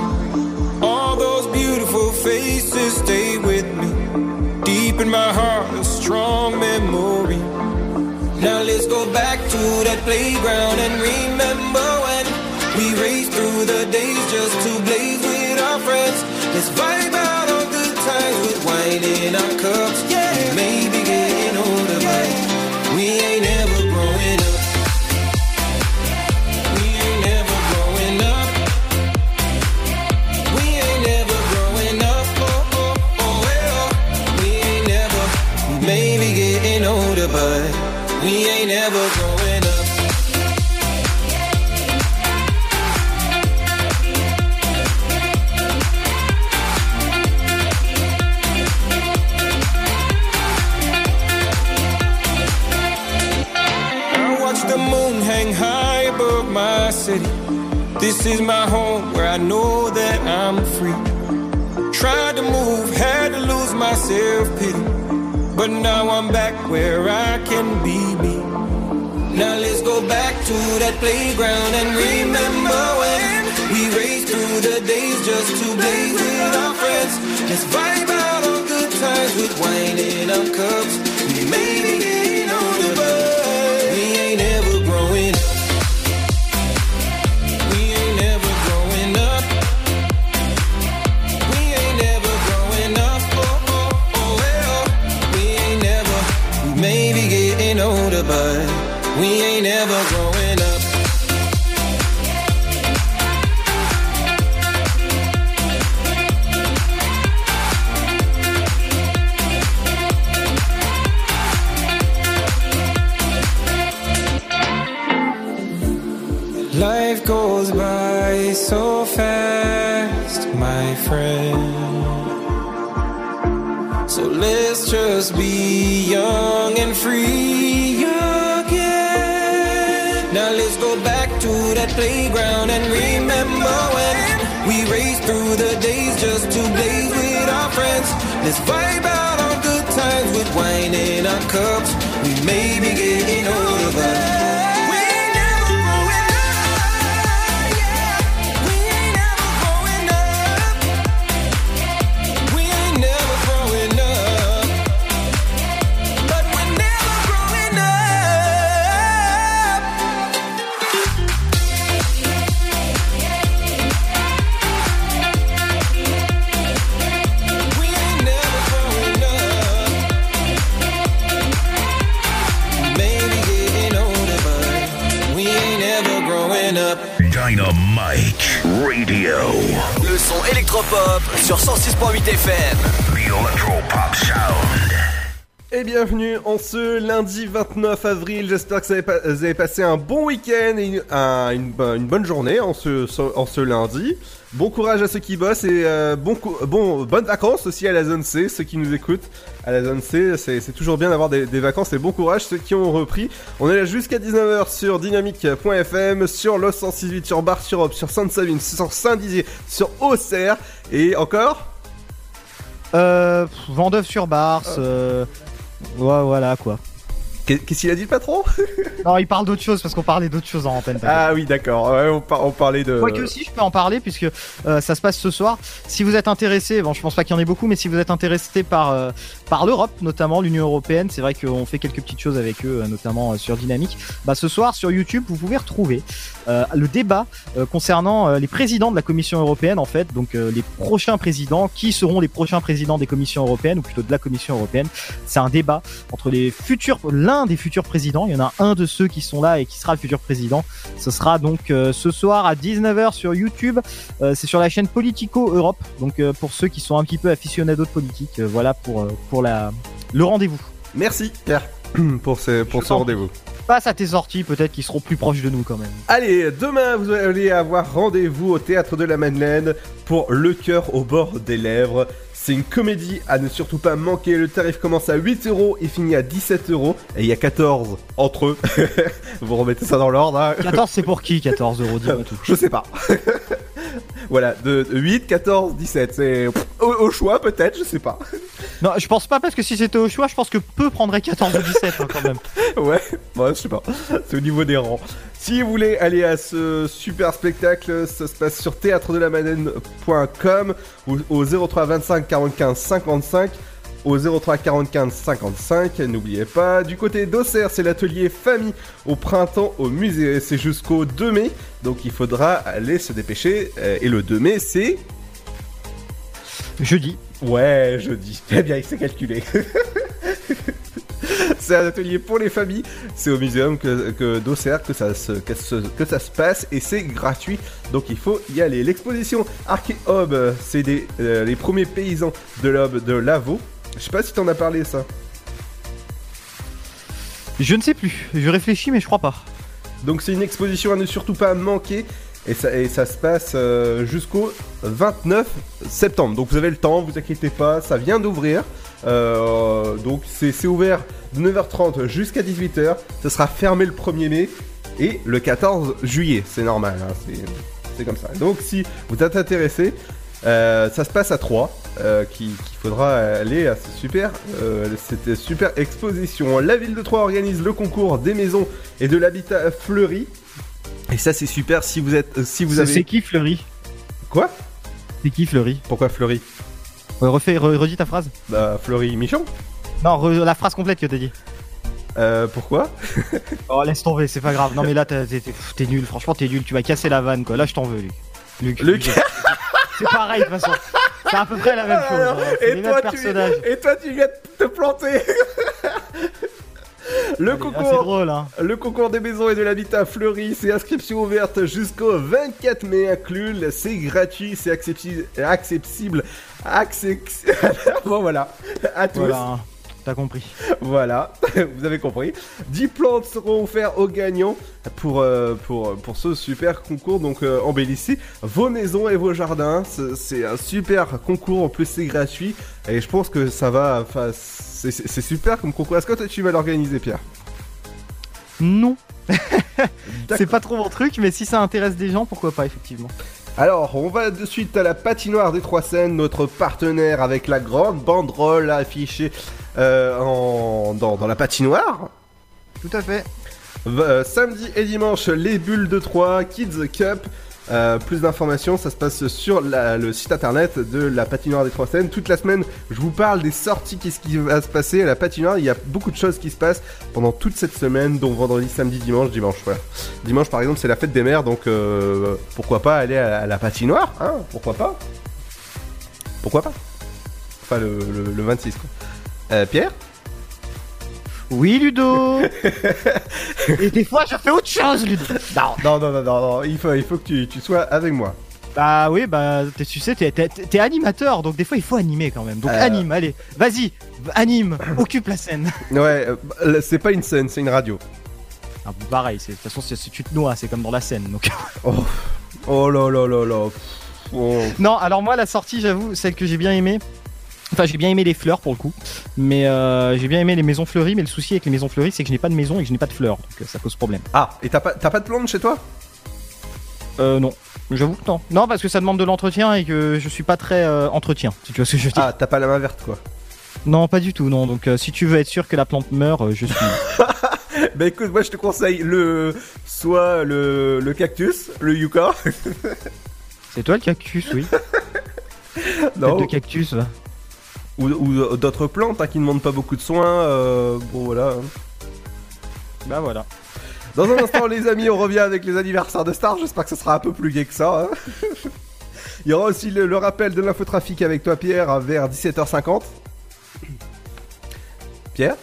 All those beautiful faces stay with me. Deep in my heart, a strong memory. Now let's go back to that playground and remember when we raced through the days just to blaze with our friends. Let's vibe is my home where I know that I'm free. Tried to move, had to lose my self pity. But now I'm back where I can be me. Now let's go back to that playground and remember when we raced through the days just to blaze with our friends. Let's vibe out on good times with wine in our cups. Playground and remember when we raced through the days just to blaze with our friends. Let's sur 106.8 FM. Sound. Et bienvenue en ce lundi 29 avril. J'espère que vous avez, passé un bon week-end et une, un- une bo- une bonne journée en ce, lundi. Bon courage à ceux qui bossent et euh, bon, bon, bonnes vacances aussi à la zone C, ceux qui nous écoutent. À la zone C, c'est toujours bien d'avoir des, des vacances et bon courage ceux qui ont repris. On est là jusqu'à 19h sur dynamique.fm, sur Los 168, sur Bar sur Europe, sur Sainte-Savine, sur Saint-Dizier, sur Auxerre et encore Euh, Vendeuve sur Bars, euh, ouais, voilà quoi. Qu'est- Qu'est-ce qu'il a dit le patron? *laughs* Non, il parle d'autre chose parce qu'on parlait d'autre chose en antenne. Ah oui, d'accord. Ouais, on, par- on parlait de. Quoique si je peux en parler puisque euh, ça se passe ce soir. Si vous êtes intéressé, bon je pense pas qu'il y en ait beaucoup, mais si vous êtes intéressé par euh, par l'Europe, notamment l'Union européenne, c'est vrai qu'on fait quelques petites choses avec eux, euh, notamment euh, sur Dynamique. Bah ce soir sur YouTube, vous pouvez retrouver le débat concernant les présidents de la Commission européenne en fait, donc les prochains présidents, qui seront les prochains présidents des commissions européennes ou plutôt de la Commission européenne. C'est un débat entre les futurs, l'un l'un des futurs présidents. Il y en a un de ceux qui sont là et qui sera le futur président. Ce sera donc euh, ce soir à 19h sur YouTube. Euh, c'est sur la chaîne Politico Europe. Donc euh, pour ceux qui sont un petit peu aficionados de politique, voilà pour pour la le rendez-vous. Merci Pierre *clears throat* pour ce, pour ce rendez-vous. Passe à tes sorties, peut-être qu'ils seront plus proches de nous quand même. Allez, demain vous allez avoir rendez-vous au théâtre de la Madeleine pour Le cœur au bord des lèvres. C'est une comédie à ne surtout pas manquer. Le tarif commence à 8 euros et finit à 17 euros. Et il y a 14 entre eux. *laughs* vous remettez ça dans l'ordre. hein. 14 c'est pour qui 14 euros dis-moi *laughs* tout. Je sais pas. *laughs* *laughs* voilà, de, de 8, 14, 17. C'est au, au choix peut-être, je sais pas. *laughs* Non, je pense pas parce que si c'était au choix, je pense que peu prendrait 14 ou 17 hein, quand même. *laughs* Ouais, bon, je sais pas. C'est au niveau des rangs. Si vous voulez aller à ce super spectacle, ça se passe sur théâtre-de-la-Madeleine.com ou au 03 25 45 55 au 03 45 55, n'oubliez pas. Du côté d'Auxerre, c'est l'atelier famille au printemps au musée. C'est jusqu'au 2 mai, donc il faudra aller se dépêcher. Euh, Et le 2 mai, c'est Jeudi. Ouais, jeudi. *laughs* Eh bien, il s'est calculé. *laughs* c'est un atelier pour les familles. C'est au muséum que, que d'Auxerre que ça, se, que, se- que ça se passe et c'est gratuit. Donc il faut y aller. L'exposition Archéobe, c'est des, euh, les premiers paysans de l'aube de Lavaux. Je sais pas si t'en as parlé ça. Je ne sais plus. Je réfléchis mais je crois pas. Donc c'est une exposition à ne surtout pas manquer. Et ça, et ça se passe euh, jusqu'au 29 septembre. Donc vous avez le temps, vous inquiétez pas, ça vient d'ouvrir. Euh, donc c'est ouvert de 9h30 jusqu'à 18h. Ça sera fermé le 1er mai et le 14 juillet. C'est normal, hein, c'est- c'est comme ça. Donc si vous êtes intéressé, euh, ça se passe à 3. Qu'il faudra aller à ce super, euh, cette super exposition. La ville de Troyes organise le concours des maisons et de l'habitat fleuri. Et ça c'est super si vous êtes, euh, si vous avez. C'est qui Fleury Quoi? C'est qui Fleury Pourquoi Fleury Ouais, refais, re- redis ta phrase. Bah Fleury Michon. Non, re- la phrase complète que t'as dit. Euh, pourquoi? *laughs* Oh, laisse tomber, c'est pas grave. Non, mais là, t'es nul. Franchement, t'es nul. Tu vas casser la vanne, quoi. Là, je t'en veux, Luc. Luc. Luc. *laughs* C'est pareil, de toute façon. C'est à peu près la même chose. Alors, hein. Et, toi, tu, personnages. et toi tu viens de te planter *laughs* Le Allez, concours, drôle, hein. le concours des maisons et de l'habitat fleuri, c'est inscription ouverte jusqu'au 24 mai inclus. C'est gratuit, c'est accessi- accessible, accessi- *laughs* bon voilà, à tous. Voilà. T'as compris. Voilà, *laughs* vous avez compris. 10 plantes seront offertes aux gagnants pour, euh, pour, pour ce super concours. Donc euh, embellissez vos maisons et vos jardins. C'est- un super concours, en plus c'est gratuit. Et je pense que ça va... Enfin, c'est super comme concours. Est-ce que toi tu vas l'organiser Pierre? Non. *laughs* c'est pas trop mon truc, mais si ça intéresse des gens, pourquoi pas, effectivement. Alors, on va de suite à la patinoire des Trois Seines, notre partenaire avec la grande banderole affichée euh, en, dans, dans la patinoire. Tout à fait. Euh, samedi et dimanche, les bulles de Troyes, Kids Cup. Euh, plus d'informations, ça se passe sur la- le site internet de la patinoire des Trois Seines. Toute la semaine, je vous parle des sorties, qu'est-ce qui va se passer à la patinoire. Il y a beaucoup de choses qui se passent pendant toute cette semaine, donc vendredi, samedi, dimanche, dimanche. Voilà. Dimanche, par exemple, c'est la fête des mères, donc euh, pourquoi pas aller à, à la patinoire hein Pourquoi pas Pourquoi pas Enfin, le, le- le 26, quoi. Euh, Pierre? Oui, Ludo *laughs* Et des fois, je fais autre chose, Ludo Non Non, non, non, non, il faut, il faut que tu, tu sois avec moi. Bah oui, bah t'es- tu sais, t'es- t'es t'es animateur, donc des fois il faut animer quand même. Donc Euh. anime, allez, vas-y, anime, *coughs* occupe la scène. Ouais, euh, c'est pas une scène, c'est une radio. Ah, pareil, c'est- de toute façon, c'est- si tu te noies, c'est comme dans la scène. Donc... *laughs* Oh, oh là là là là. Oh. non, alors moi, la sortie, j'avoue, celle que j'ai bien aimée. Enfin, j'ai bien aimé les fleurs pour le coup, mais euh, j'ai bien aimé les maisons fleuries. Mais le souci avec les maisons fleuries, c'est que je n'ai pas de maison et que je n'ai pas de fleurs, donc euh, ça pose problème. Ah, et t'as pas, t'as pas de plantes chez toi? Euh, non, j'avoue que non. Non, parce que ça demande de l'entretien et que je suis pas très euh, entretien, si tu vois ce que je veux dire. Ah, t'as pas la main verte quoi. Non, pas du tout, non. Donc, euh, si tu veux être sûr que la plante meurt, euh, je suis. *laughs* Bah écoute, moi je te conseille le. Soit le, le cactus, le yucca. *laughs* c'est toi le cactus, oui. non. Tête de cactus, va. Ou, ou d'autres plantes hein, qui ne demandent pas beaucoup de soins. euh, bon voilà. Bah voilà. Dans un instant, les amis, on revient avec les anniversaires de stars. J'espère que ce sera un peu plus gai que ça. hein. Il y aura aussi le, le rappel de l'infotrafic avec toi, Pierre, vers 17h50. Pierre?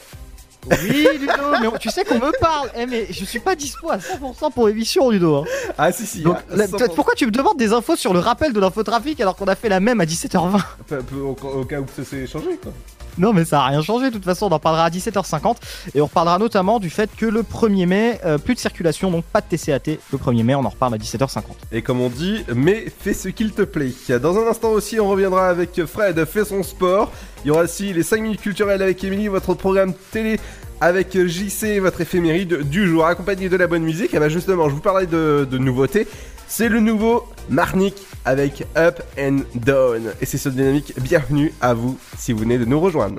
Oui, Ludo, mais on- tu sais qu'on me parle. Eh, mais je suis pas dispo à 100% pour l'émission, Ludo. hein. Ah, si, si. Donc, ah, la- 100%. pourquoi tu me demandes des infos sur le rappel de l'infotrafic alors qu'on a fait la même à 17h20 Peu- peu- au, au cas où ça s'est changé, quoi. Non, mais ça a rien changé. De toute façon, on en parlera à 17h50 et on reparlera notamment du fait que le 1er mai, euh, plus de circulation, donc pas de TCAT. Le 1er mai, on en reparle à 17h50. Et comme on dit, mais fais ce qu'il te plaît. Dans un instant aussi, on reviendra avec Fred, fait son sport. Il y aura aussi les 5 minutes culturelles avec Émilie, votre programme télé avec JC, votre éphéméride du jour, accompagné de la bonne musique. Et bah justement, je vous parlais de nouveautés. C'est le nouveau Marnik avec Up and Down. Et c'est sur Dynamique. Bienvenue à vous si vous venez de nous rejoindre.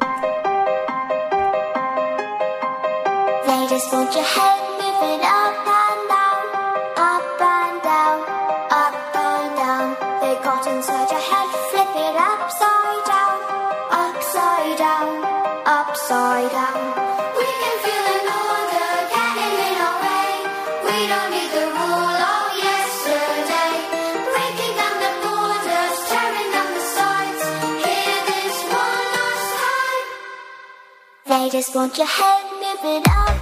They just want your head moving up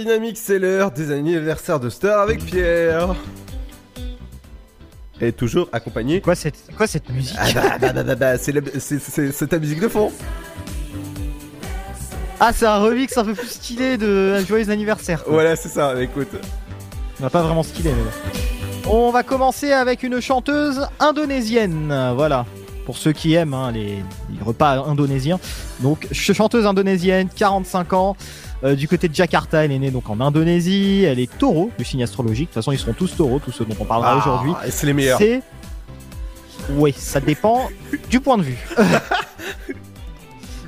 Dynamique, c'est l'heure des anniversaires de Star avec Pierre. Et toujours accompagné. Quoi cette, quoi cette musique Ah bah, bah, bah, bah, bah, c'est la- c'est- c'est c'est ta musique de fond. Ah, c'est un remix un peu plus stylé de un joyeux anniversaire. quoi. Voilà, c'est ça, écoute. On va pas vraiment stylé, mais bon. On va commencer avec une chanteuse indonésienne. Voilà. Pour ceux qui aiment hein, les, les repas indonésiens. Donc, ch- chanteuse indonésienne, 45 ans. Euh, du côté de Jakarta, elle est née donc en Indonésie. Elle est taureau du signe astrologique. De toute façon, ils seront tous taureaux, tous ceux dont on parlera Ah, aujourd'hui. et c'est les meilleurs. C'est. Oui, ça dépend du point de vue. *laughs*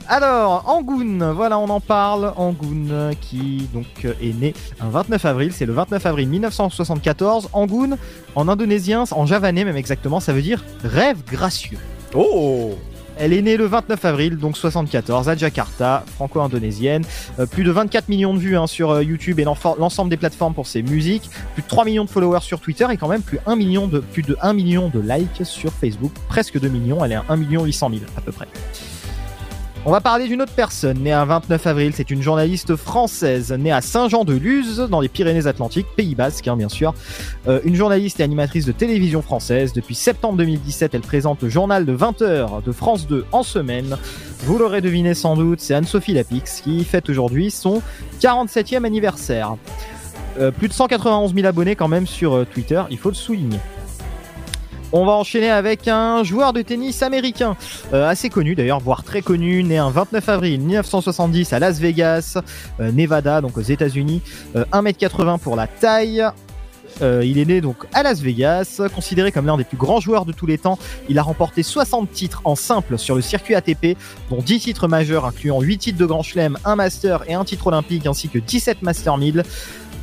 Alors, Angoun, voilà, on en parle. Angoun, qui donc est né un 29 avril, c'est le 29 avril 1974. Angoun, en indonésien, en javanais même exactement, ça veut dire rêve gracieux. Oh Elle est née le 29 avril, donc 74, à Jakarta, franco-indonésienne. Euh, plus de 24 millions de vues hein, sur euh, YouTube et l'ensemble des plateformes pour ses musiques. Plus de 3 millions de followers sur Twitter et quand même plus, 1 million de, plus de 1 million de likes sur Facebook. Presque 2 millions, elle est à 1 million 800 000 à peu près. On va parler d'une autre personne, née un 29 avril, c'est une journaliste française, née à Saint-Jean-de-Luz, dans les Pyrénées-Atlantiques, Pays Basque, hein, bien sûr. Euh, une journaliste et animatrice de télévision française. Depuis septembre 2017, elle présente le journal de 20h de France 2 en semaine. Vous l'aurez deviné sans doute, c'est Anne-Sophie Lapix qui fête aujourd'hui son 47e anniversaire. Euh, plus de 191 000 abonnés quand même sur euh, Twitter, il faut le souligner. On va enchaîner avec un joueur de tennis américain, euh, assez connu d'ailleurs, voire très connu, né un 29 avril 1970 à Las Vegas, euh, Nevada, donc aux États-Unis. Euh, 1m80 pour la taille. Euh, il est né donc à Las Vegas, considéré comme l'un des plus grands joueurs de tous les temps. Il a remporté 60 titres en simple sur le circuit ATP, dont 10 titres majeurs incluant 8 titres de Grand Chelem, un Master et un titre olympique, ainsi que 17 Master 1000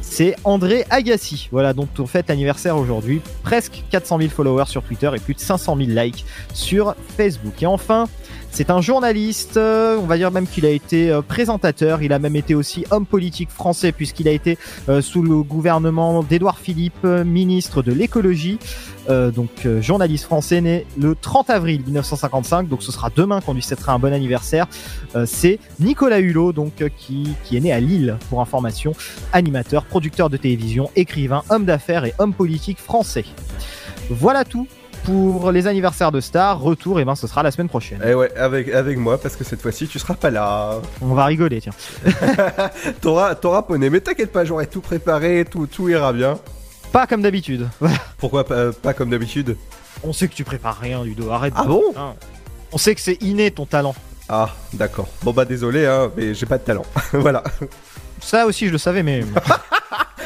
c'est André Agassi, voilà, dont on fête l'anniversaire aujourd'hui. Presque 400 000 followers sur Twitter et plus de 500 000 likes sur Facebook. Et enfin, c'est un journaliste, euh, on va dire même qu'il a été euh, présentateur, il a même été aussi homme politique français puisqu'il a été euh, sous le gouvernement d'Édouard Philippe, ministre de l'écologie, donc journaliste français né le 30 avril 1955, donc ce sera demain qu'on lui souhaitera un bon anniversaire. C'est Nicolas Hulot, donc qui, qui est né à Lille pour information, animateur, producteur de télévision, écrivain, homme d'affaires et homme politique français. Voilà tout pour les anniversaires de stars. Retour, et ben ce sera la semaine prochaine. Et ouais, avec, avec moi, parce que cette fois-ci, tu seras pas là. On va rigoler, tiens. *laughs* T'auras, t'auras poney, mais t'inquiète pas, j'aurai tout préparé, tout, tout ira bien. Pas comme d'habitude. *laughs* Pourquoi pas, pas comme d'habitude? On sait que tu prépares rien, Ludo. Arrête. Ah de- bon? Hein. On sait que c'est inné ton talent. Ah, d'accord. Bon bah désolé, hein, mais j'ai pas de talent. *laughs* voilà. Ça aussi, je le savais, mais.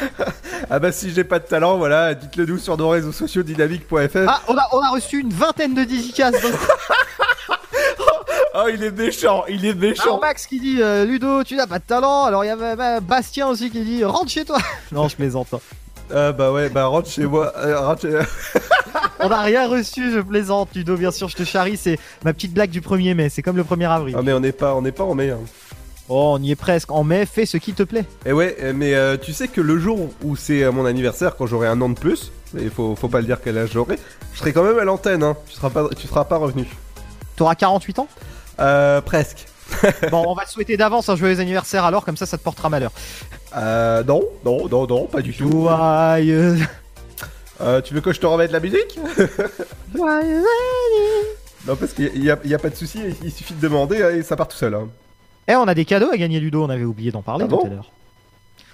*laughs* Ah bah si j'ai pas de talent, voilà, dites-le nous sur nos réseaux sociaux dynamique.fr. Ah, on a, on a reçu une vingtaine de dédicaces. *laughs* donc- *laughs* Oh, il est méchant, il est méchant. Alors Max qui dit euh, Ludo, tu n'as pas de talent. Alors il y bah, Bastien aussi qui dit rentre chez toi. non, je plaisante. hein. Ah bah ouais, bah rentre chez moi. euh, rentre chez- On n'a rien reçu, je plaisante. Ludo, bien sûr, je te charrie. C'est ma petite blague du 1er mai. C'est comme le 1er avril. Ah mais on n'est pas, on n'est pas en mai. hein. Oh, on y est presque. En mai, fais ce qui te plaît. Et ouais, euh, mais euh, tu sais que le jour où c'est euh, mon anniversaire, quand j'aurai un an de plus, il faut, faut pas le dire quel âge j'aurai, je serai quand même à l'antenne, hein. Tu seras pas, tu seras pas revenu. T'auras 48 ans? Euh, presque. *laughs* Bon, on va te souhaiter d'avance un joyeux anniversaire alors, comme ça, ça te portera malheur. Euh, non, non, non, non, pas du tout. Joyeux. Euh, tu veux que je te remette la musique? *laughs* Joyeux Non, parce qu'il y, a- il y a pas de souci, il- il suffit de demander hein, et ça part tout seul. hein. Eh, on a des cadeaux à gagner, Ludo. On avait oublié d'en parler Ah tout bon à l'heure.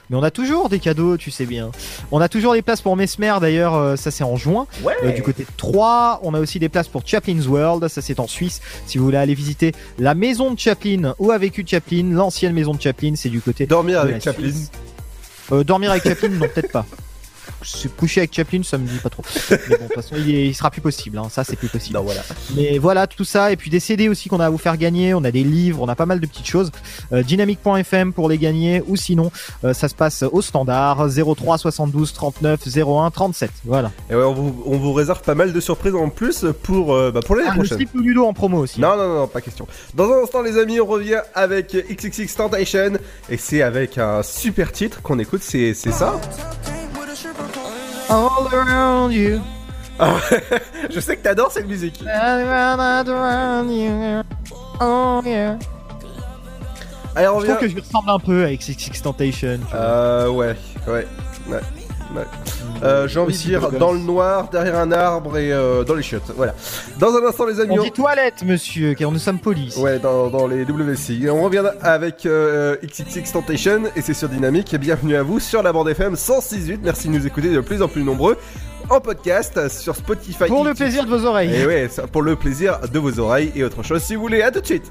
Mais on a toujours des cadeaux, tu sais bien. On a toujours les places pour Mesmer, d'ailleurs, euh, ça c'est en juin. Ouais. Euh, du côté de Troyes, on a aussi des places pour Chaplin's World, ça c'est en Suisse. Si vous voulez aller visiter la maison de Chaplin, où a vécu Chaplin, l'ancienne maison de Chaplin, c'est du côté Dormir de avec la Chaplin. Suisse. Euh, dormir avec Chaplin, non, peut-être pas. Se coucher avec Chaplin, ça me dit pas trop. Mais bon, de toute façon, il, est- il sera plus possible, hein, ça c'est plus possible. Non, voilà. Mais voilà, tout ça, et puis des CD aussi qu'on a à vous faire gagner, on a des livres, on a pas mal de petites choses. Euh, Dynamique.fm pour les gagner, ou sinon, euh, ça se passe au standard 03 72 39 01 37. Voilà. Et ouais, on vous, on vous réserve pas mal de surprises en plus pour, euh, bah, pour l'année Ah, le prochaine. de Ludo en promo aussi. Non, non, non, pas question. Dans un instant, les amis, on revient avec XXX Tentation. Et c'est avec un super titre qu'on écoute, c'est c'est ça? All around you. Ah *laughs* Je sais que t'adores cette musique. All around you. Oh yeah. Allez, on Je trouve que je lui ressemble un peu avec Six Tentation. Euh, ouais, ouais, ouais. Ouais. Euh, J'ai envie de dire dans le noir, derrière un arbre et euh, dans les chiottes. Voilà. Dans un instant, les amis. On on- dit toilette, monsieur, car nous sommes polis. Ouais, dans, dans les WC. Et on revient avec euh, XXX Tentation et c'est sur Dynamique. Et bienvenue à vous sur la bande FM 106.8. Merci de nous écouter de plus en plus nombreux en podcast sur Spotify. Pour le plaisir de vos oreilles. Et ouais, ça, pour le plaisir de vos oreilles et autre chose si vous voulez. À tout de suite.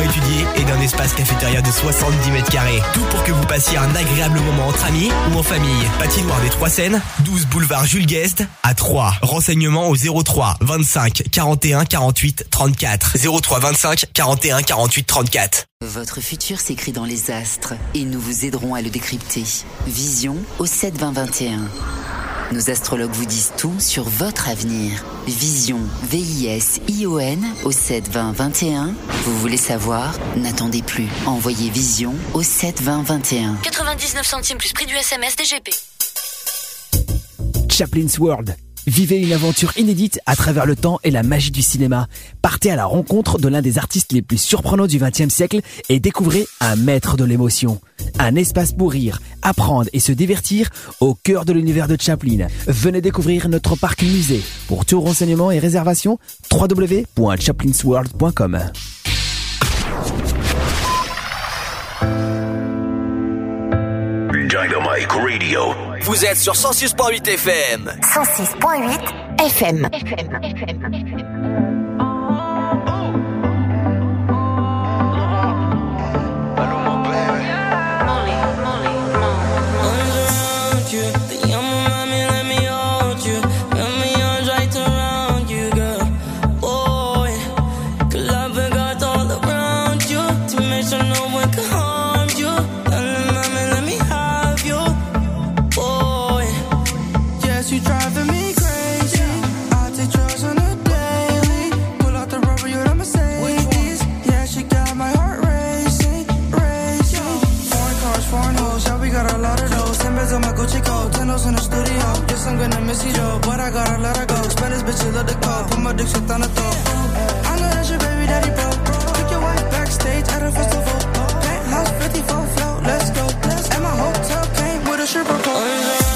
étudier et d'un espace cafétéria de 70 mètres carrés. Tout pour que vous passiez un agréable moment entre amis ou en famille. Patinoire des Trois Seines, 12 boulevard Jules Guest à 3. Renseignements au 03 25 41 48 34. 03 25 41 48 34. Votre futur s'écrit dans les astres et nous vous aiderons à le décrypter. Vision au 7 20 21. Nos astrologues vous disent tout sur votre avenir. Vision, V-I-S-I-O-N au 7 20 21. Vous voulez savoir N'attendez plus. Envoyez Vision au 7 20 21. 99 centimes plus prix du SMS DGP. Chaplin's World. Vivez une aventure inédite à travers le temps et la magie du cinéma. Partez à la rencontre de l'un des artistes les plus surprenants du XXe siècle et découvrez un maître de l'émotion. Un espace pour rire, apprendre et se divertir au cœur de l'univers de Chaplin. Venez découvrir notre parc musée. Pour tout renseignement et réservation, www.chaplinsworld.com. Dynamite Radio. Vous êtes sur 106.8 FM. 106.8 FM. Ten in the studio. Guess I'm gonna miss you though, but I gotta let her go. Spanish bitches love the call, put my dick shit on the throat. I know that's your baby daddy, bro. Took your wife backstage at a festival. Penthouse 54 float, let's go. And my hotel came with a stripper pole.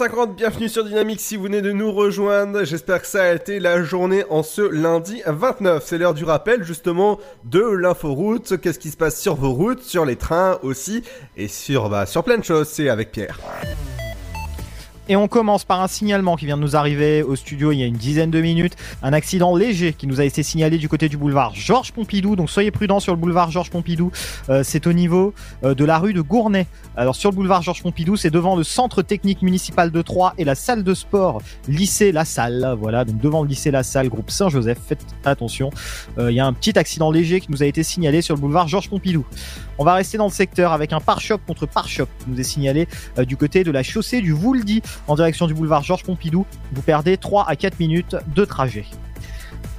17h50, bienvenue sur Dynamique si vous venez de nous rejoindre. J'espère que ça a été la journée en ce lundi 29. C'est l'heure du rappel justement de l'inforoute. Qu'est-ce qui se passe sur vos routes, sur les trains aussi et sur bah, sur plein de choses. C'est avec Pierre. Et on commence par un signalement qui vient de nous arriver au studio il y a une dizaine de minutes. Un accident léger qui nous a été signalé du côté du boulevard Georges Pompidou. Donc soyez prudents sur le boulevard Georges Pompidou. Euh, c'est au niveau euh, de la rue de Gournay. Alors sur le boulevard Georges Pompidou, c'est devant le centre technique municipal de Troyes et la salle de sport lycée La Salle. Voilà, donc devant le lycée La Salle, groupe Saint-Joseph. Faites attention. Euh, Il y a un petit accident léger qui nous a été signalé sur le boulevard Georges Pompidou. On va rester dans le secteur avec un pare-choc contre pare-choc qui nous est signalé du côté de la chaussée du Vouldy en direction du boulevard Georges Pompidou. Vous perdez 3 à 4 minutes de trajet.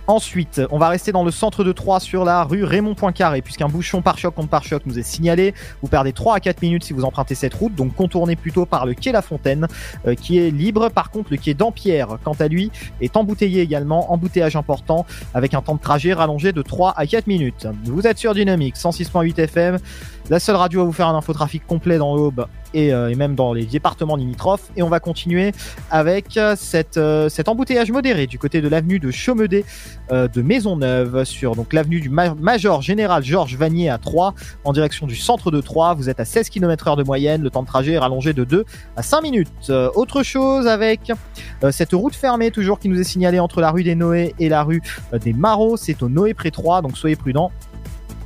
Ensuite, on va rester dans le centre de Troyes sur la rue Raymond Poincaré, puisqu'un bouchon pare-choc contre pare-choc nous est signalé. Vous perdez 3 à 4 minutes si vous empruntez cette route, donc contournez plutôt par le quai La Fontaine, euh, qui est libre. Par contre, le quai d'Ampierre, quant à lui, est embouteillé également, embouteillage important, avec un temps de trajet rallongé de 3 à 4 minutes. Vous êtes sur Dynamique 106.8 FM, la seule radio à vous faire un infotrafic complet dans l'Aube et, euh, même dans les départements limitrophes. Et on va continuer avec euh, euh, cet embouteillage modéré du côté de l'avenue de Chaumedet de Maisonneuve sur donc l'avenue du Ma- Major Général Georges Vanier à 3 en direction du centre de Troyes. Vous êtes à 16 km heure de moyenne. Le temps de trajet est rallongé de 2 à 5 minutes. Autre chose avec cette route fermée toujours qui nous est signalée entre la rue des Noé et la rue des Marauds. C'est au Noé près 3 donc soyez prudents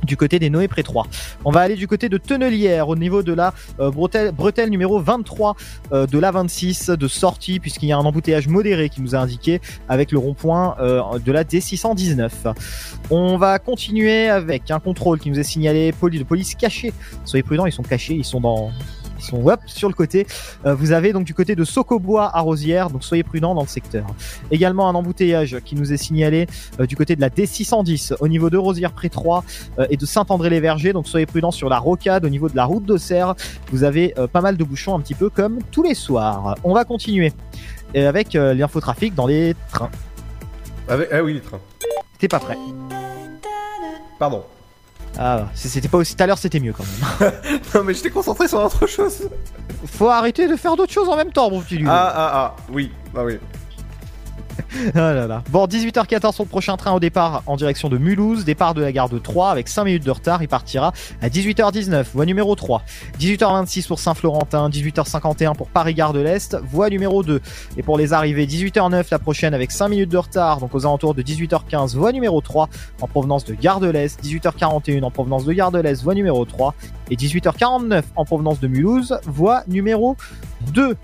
du côté des Noé Prétrois. On va aller du côté de Tenelière au niveau de la euh, bretelle, numéro 23 euh, de la 26 de sortie puisqu'il y a un embouteillage modéré qui nous a indiqué avec le rond-point euh, de la D619. On va continuer avec un contrôle qui nous est signalé poli de police cachée. Soyez prudents, ils sont cachés, ils sont dans sont hop, sur le côté. Euh, vous avez donc du côté de Socobois à Rosière, donc soyez prudents dans le secteur. Également un embouteillage qui nous est signalé euh, du côté de la D610 au niveau de Rosière près 3 euh, et de Saint-André-les-Vergers, donc soyez prudents sur la rocade au niveau de la route d'Auxerre. Vous avez euh, pas mal de bouchons un petit peu comme tous les soirs. On va continuer avec euh, l'infotrafic dans les trains. Avec- ah oui, les trains. T'es pas prêt. Pardon. Ah, c- c'était pas aussi tout à l'heure, c'était mieux quand même. *laughs* non, mais j'étais concentré sur autre chose. Faut arrêter de faire d'autres choses en même temps, mon petit. Ah, ah, ah, oui, bah oui. *laughs* Là. Bon, 18h14 sur le prochain train au départ en direction de Mulhouse, départ de la gare de 3 avec 5 minutes de retard. Il partira à 18h19, voie numéro 3. 18h26 pour Saint-Florentin, 18h51 pour Paris-Gare de l'Est, voie numéro 2. Et pour les arrivées, 18h09 la prochaine avec 5 minutes de retard, donc aux alentours de 18h15, voie numéro 3 en provenance de Gare de l'Est, 18h41 en provenance de Gare de l'Est, voie numéro 3 et 18h49 en provenance de Mulhouse, voie numéro 2.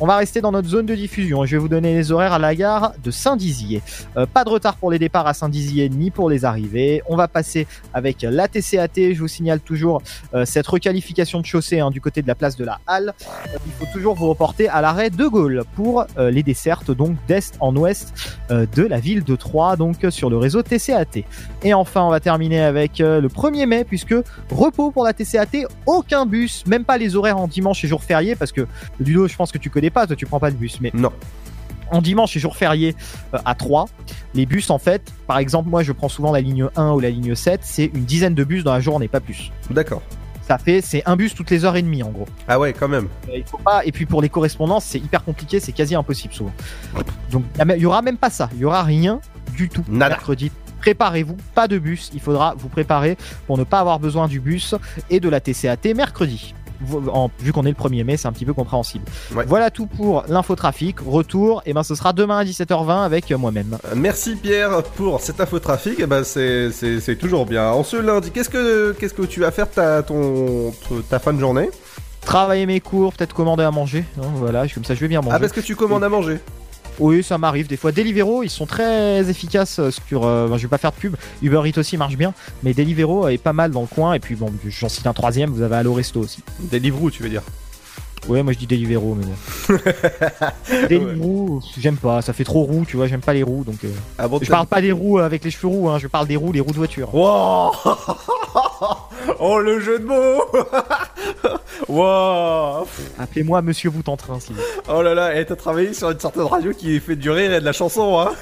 On va rester dans notre zone de diffusion je vais vous donner les horaires à la gare de Saint-Dizier. Euh, pas de retard pour les départs à Saint-Dizier ni pour les arrivées. On va passer avec la TCAT. Je vous signale toujours euh, cette requalification de chaussée hein, du côté de la place de la Halle. Euh, il faut toujours vous reporter à l'arrêt de Gaulle pour les dessertes donc d'est en ouest de la ville de Troyes donc sur le réseau TCAT. Et enfin, on va terminer avec le 1er mai puisque repos pour la TCAT, aucun bus, même pas les horaires en dimanche et jour férié parce que Ludo, je pense que tu connais pas, toi tu prends pas de bus, mais non. En dimanche et jour férié euh, à 3, les bus en fait, par exemple, moi je prends souvent la ligne 1 ou la ligne 7, c'est une dizaine de bus dans la journée, pas plus. D'accord. Ça fait, c'est un bus toutes les heures et demie en gros. Ah ouais, quand même. Euh, Il faut pas, et puis pour les correspondances, c'est hyper compliqué, c'est quasi impossible souvent. Donc il y aura même pas ça, il y aura rien du tout mercredi. Préparez-vous, pas de bus, il faudra vous préparer pour ne pas avoir besoin du bus et de la TCAT mercredi. En- vu qu'on est le 1er mai, c'est un petit peu compréhensible. Voilà tout pour l'infotrafic. Retour, et ben ce sera demain à 17h20 avec euh, moi-même. Merci Pierre pour cet infotrafic. Eh ben c'est, c'est, c'est toujours bien. En ce lundi, qu'est-ce que, qu'est-ce que tu vas faire ta, ton, ta fin de journée? Travailler mes cours, peut-être commander à manger. hein, voilà, comme ça je vais bien manger. Ah, parce que tu commandes à manger Oui, ça m'arrive des fois. Deliveroo, ils sont très efficaces euh, sur. euh, ben, je vais pas faire de pub. Uber Eats aussi marche bien, mais Deliveroo est pas mal dans le coin. Et puis bon, j'en cite un troisième. Vous avez Allo Resto aussi. Deliveroo, tu veux dire? Ouais, moi je dis Deliveroo, mais bon. *laughs* Deliveroo, j'aime pas. Ça fait trop roux, tu vois. J'aime pas les roues, donc. euh, Ah bon, je parle pas des roues avec les cheveux roux. Hein, je parle des roues, les roues de voiture. Wow *laughs* Oh le jeu de mots *laughs* Wow Appelez-moi Monsieur vous plaît. Oh là là, et t'as travaillé sur une certaine radio qui fait du rire et de la chanson, hein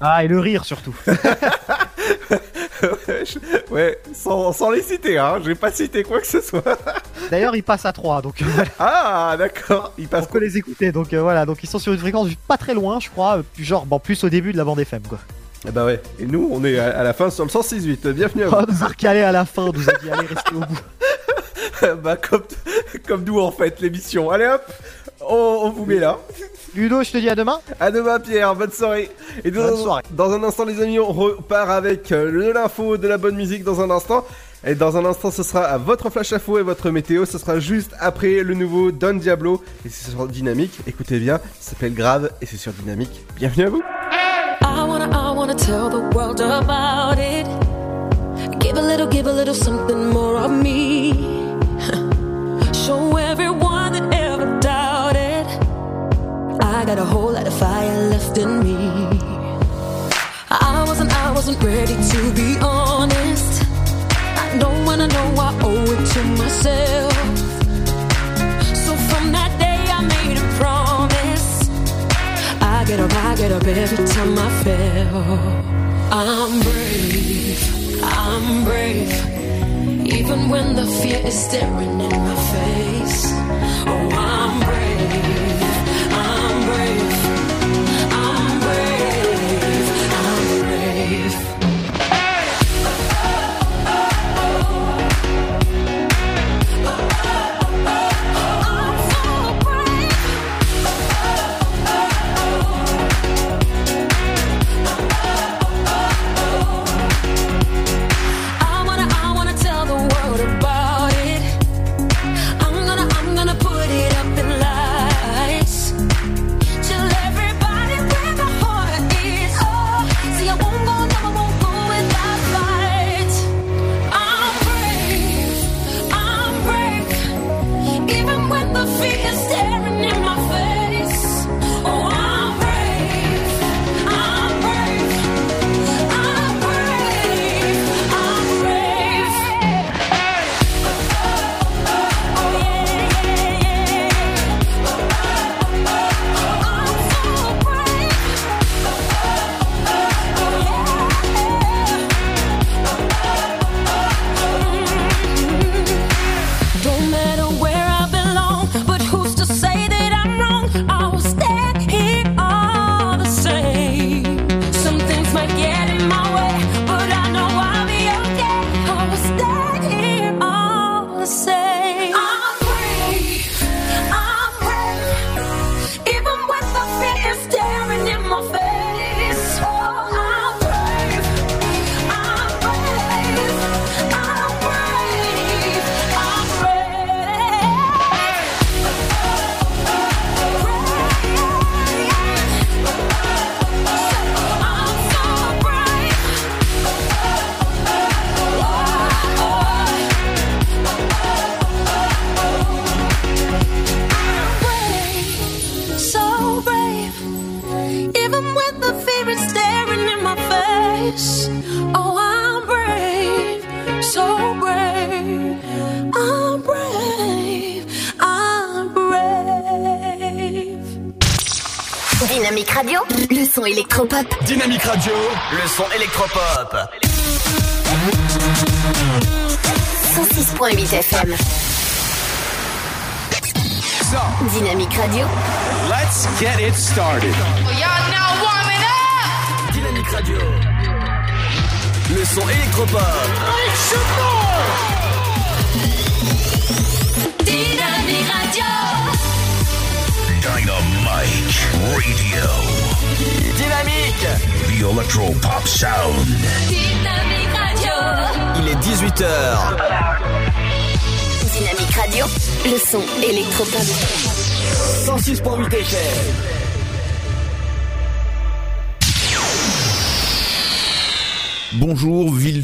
Ah, et le rire surtout. Ouais, sans, sans les citer, hein, j'ai pas cité quoi que ce soit. *laughs* D'ailleurs, ils passent à 3, donc. euh, voilà. Ah, d'accord, ils passent On peut les écouter, donc euh, voilà. Donc ils sont sur une fréquence pas très loin, je crois. genre, bon, plus au début de la bande FM, quoi. Ah bah ouais, et nous, on est à, à la fin sur le 106.8, bienvenue à vous. Oh, nous a recalé à la fin, nous a dit allez rester au bout. *laughs* bah comme, comme nous en fait, l'émission. Allez hop on, on vous met là. Ludo, je te dis à demain. À demain, Pierre. Bonne soirée. Et dans, Bonne soirée. dans un instant, les amis, on repart avec euh, de l'info, de la bonne musique dans un instant. Et dans un instant, ce sera votre flash info et votre météo. Ce sera juste après le nouveau Don Diablo. Et c'est sur Dynamique. Écoutez bien, ça s'appelle Grave et c'est sur Dynamique. Bienvenue à vous. I wanna, I wanna tell the world about it. Give a little, give a little something more of me. *laughs* Show everyone that ever doubted. I got a whole lot of fire left in me. I wasn't, I wasn't ready to be honest. I don't wanna know I owe it to myself. So from that day I made a promise. I get up, I get up every time I fail. I'm brave, I'm brave. Even when the fear is staring in my face.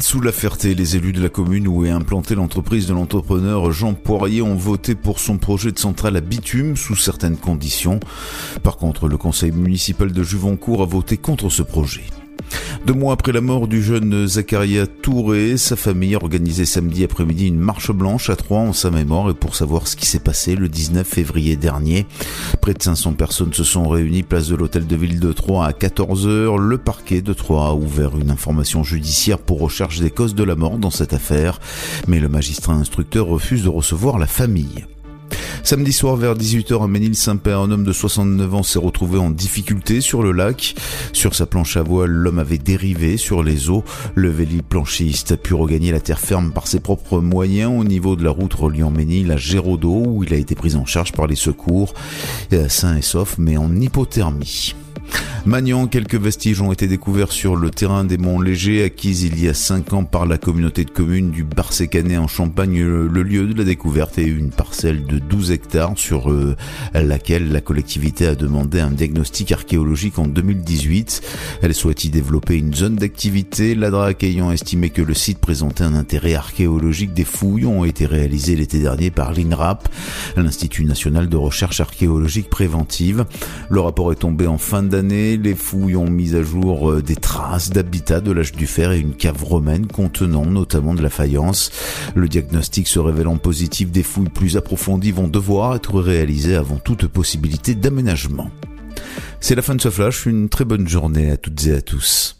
Sous la Ferté. Les élus de la commune où est implantée l'entreprise de l'entrepreneur Jean Poirier ont voté pour son projet de centrale à bitume sous certaines conditions. Par contre, le conseil municipal de Juvancourt a voté contre ce projet. Deux mois après la mort du jeune Zacharia Touré, sa famille a organisé samedi après-midi une marche blanche à Troyes en sa mémoire et pour savoir ce qui s'est passé le 19 février dernier. Près de 500 personnes se sont réunies place de l'hôtel de ville de Troyes à 14h. Le parquet de Troyes a ouvert une information judiciaire pour recherche des causes de la mort dans cette affaire, mais le magistrat instructeur refuse de recevoir la famille. Samedi soir vers 18h à Ménil-Saint-Père, un homme de 69 ans s'est retrouvé en difficulté sur le lac. Sur sa planche à voile, l'homme avait dérivé sur les eaux. Le véliplanchiste a pu regagner la terre ferme par ses propres moyens au niveau de la route reliant Ménil à Géraudot où il a été pris en charge par les secours, euh, sain et sauf mais en hypothermie. Magnan, quelques vestiges ont été découverts sur le terrain des Monts Légers, acquis il y a 5 ans par la communauté de communes du Barsécanet en Champagne. Le lieu de la découverte est une parcelle de 12 hectares sur euh, laquelle la collectivité a demandé un diagnostic archéologique en 2018. Elle souhaite y développer une zone d'activité. L'ADRAC ayant estimé que le site présentait un intérêt archéologique, des fouilles ont été réalisées l'été dernier par l'INRAP, l'Institut national de recherche archéologique préventive. Le rapport est tombé en fin d'année les fouilles ont mis à jour euh, des traces d'habitat de l'âge du fer et une cave romaine contenant notamment de la faïence. Le diagnostic se révélant positif, des fouilles plus approfondies vont devoir être réalisées avant toute possibilité d'aménagement. C'est la fin de ce flash, une très bonne journée à toutes et à tous.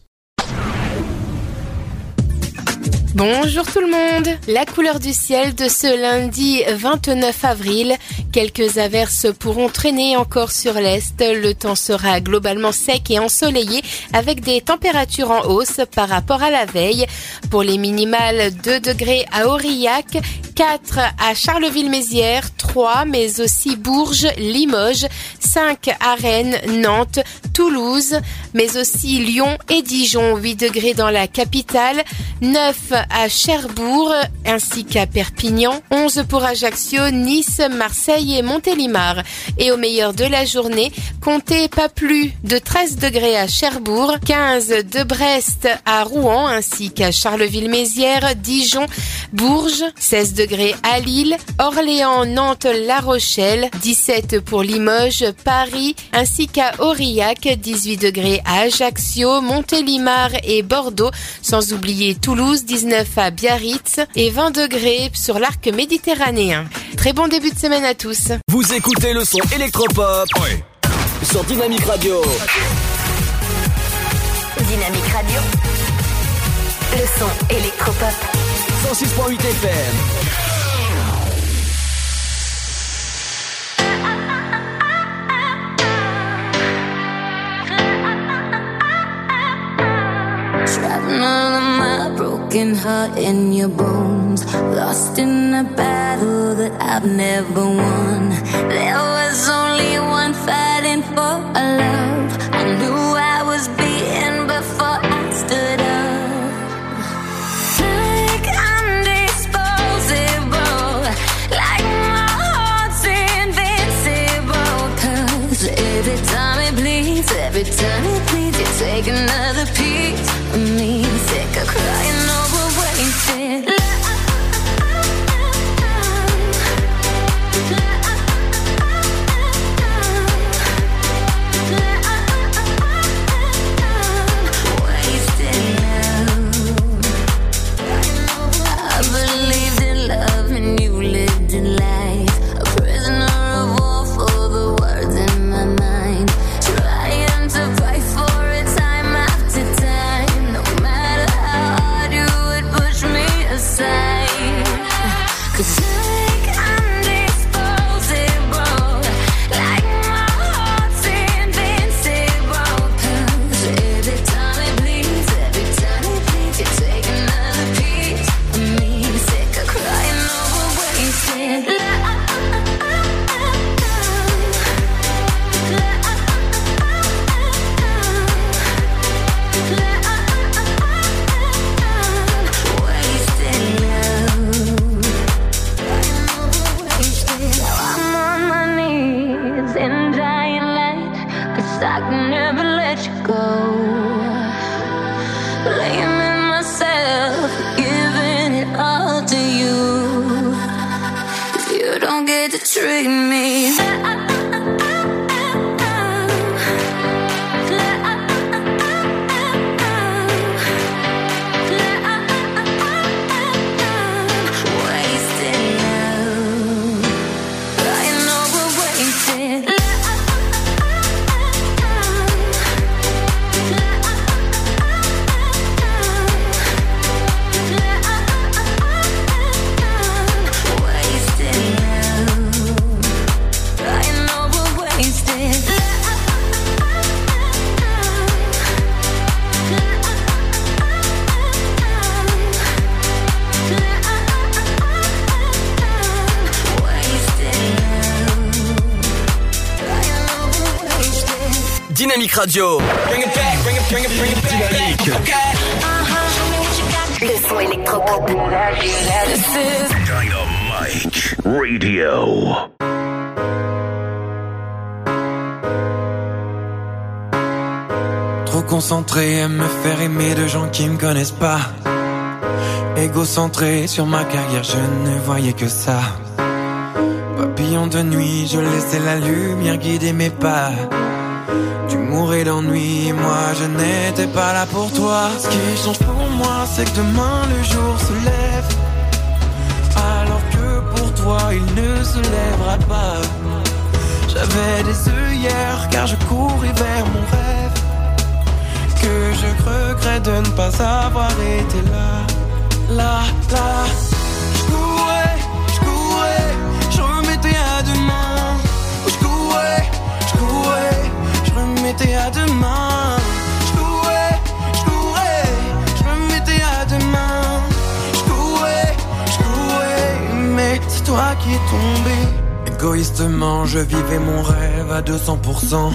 Bonjour tout le monde La couleur du ciel de ce lundi 29 avril. Quelques averses pourront traîner encore sur l'Est. Le temps sera globalement sec et ensoleillé avec des températures en hausse par rapport à la veille. Pour les minimales, 2 degrés à Aurillac, 4 à Charleville-Mézières, 3 mais aussi Bourges, Limoges, 5 à Rennes, Nantes, Toulouse, mais aussi Lyon et Dijon, 8 degrés dans la capitale, 9 à Cherbourg ainsi qu'à Perpignan, 11 pour Ajaccio, Nice, Marseille et Montélimar. Et au meilleur de la journée, comptez pas plus de 13 degrés à Cherbourg, 15 de Brest à Rouen ainsi qu'à Charleville-Mézières, Dijon, Bourges, 16 degrés à Lille, Orléans, Nantes, La Rochelle, 17 pour Limoges, Paris ainsi qu'à Aurillac, 18 degrés à Ajaccio, Montélimar et Bordeaux, sans oublier Toulouse, 19 à Biarritz et 20 degrés sur l'arc méditerranéen. Très bon début de semaine à tous. Vous écoutez le son électropop sur Dynamique Radio. Dynamique Radio. Le son électropop. 106.8 FM. All of my broken heart in your bones. Lost in a battle that I've never won. There was only one fighting for a love. I knew I was beaten before I stood up. Like I'm disposable. Like my heart's invincible. Every time it bleeds, every time it bleeds, you take another Dynamique Radio. Dynamique. Le son électropop. Dynamite Radio. Trop concentré à me faire aimer de gens qui me connaissent pas. Égocentré sur ma carrière, je ne voyais que ça. Papillon de nuit, je laissais la lumière guider mes pas. Tu mourais d'ennui, moi je n'étais pas là pour toi. Ce qui change pour moi, c'est que demain le jour se lève. Alors que pour toi, il ne se lèvera pas. J'avais des œillères car je courais vers mon rêve. Que je regrette de ne pas avoir été là, là, là. Je remettais à demain. Je je je remettais à demain. Je je mais c'est toi qui es tombé. Égoïstement, je vivais mon rêve à 200%.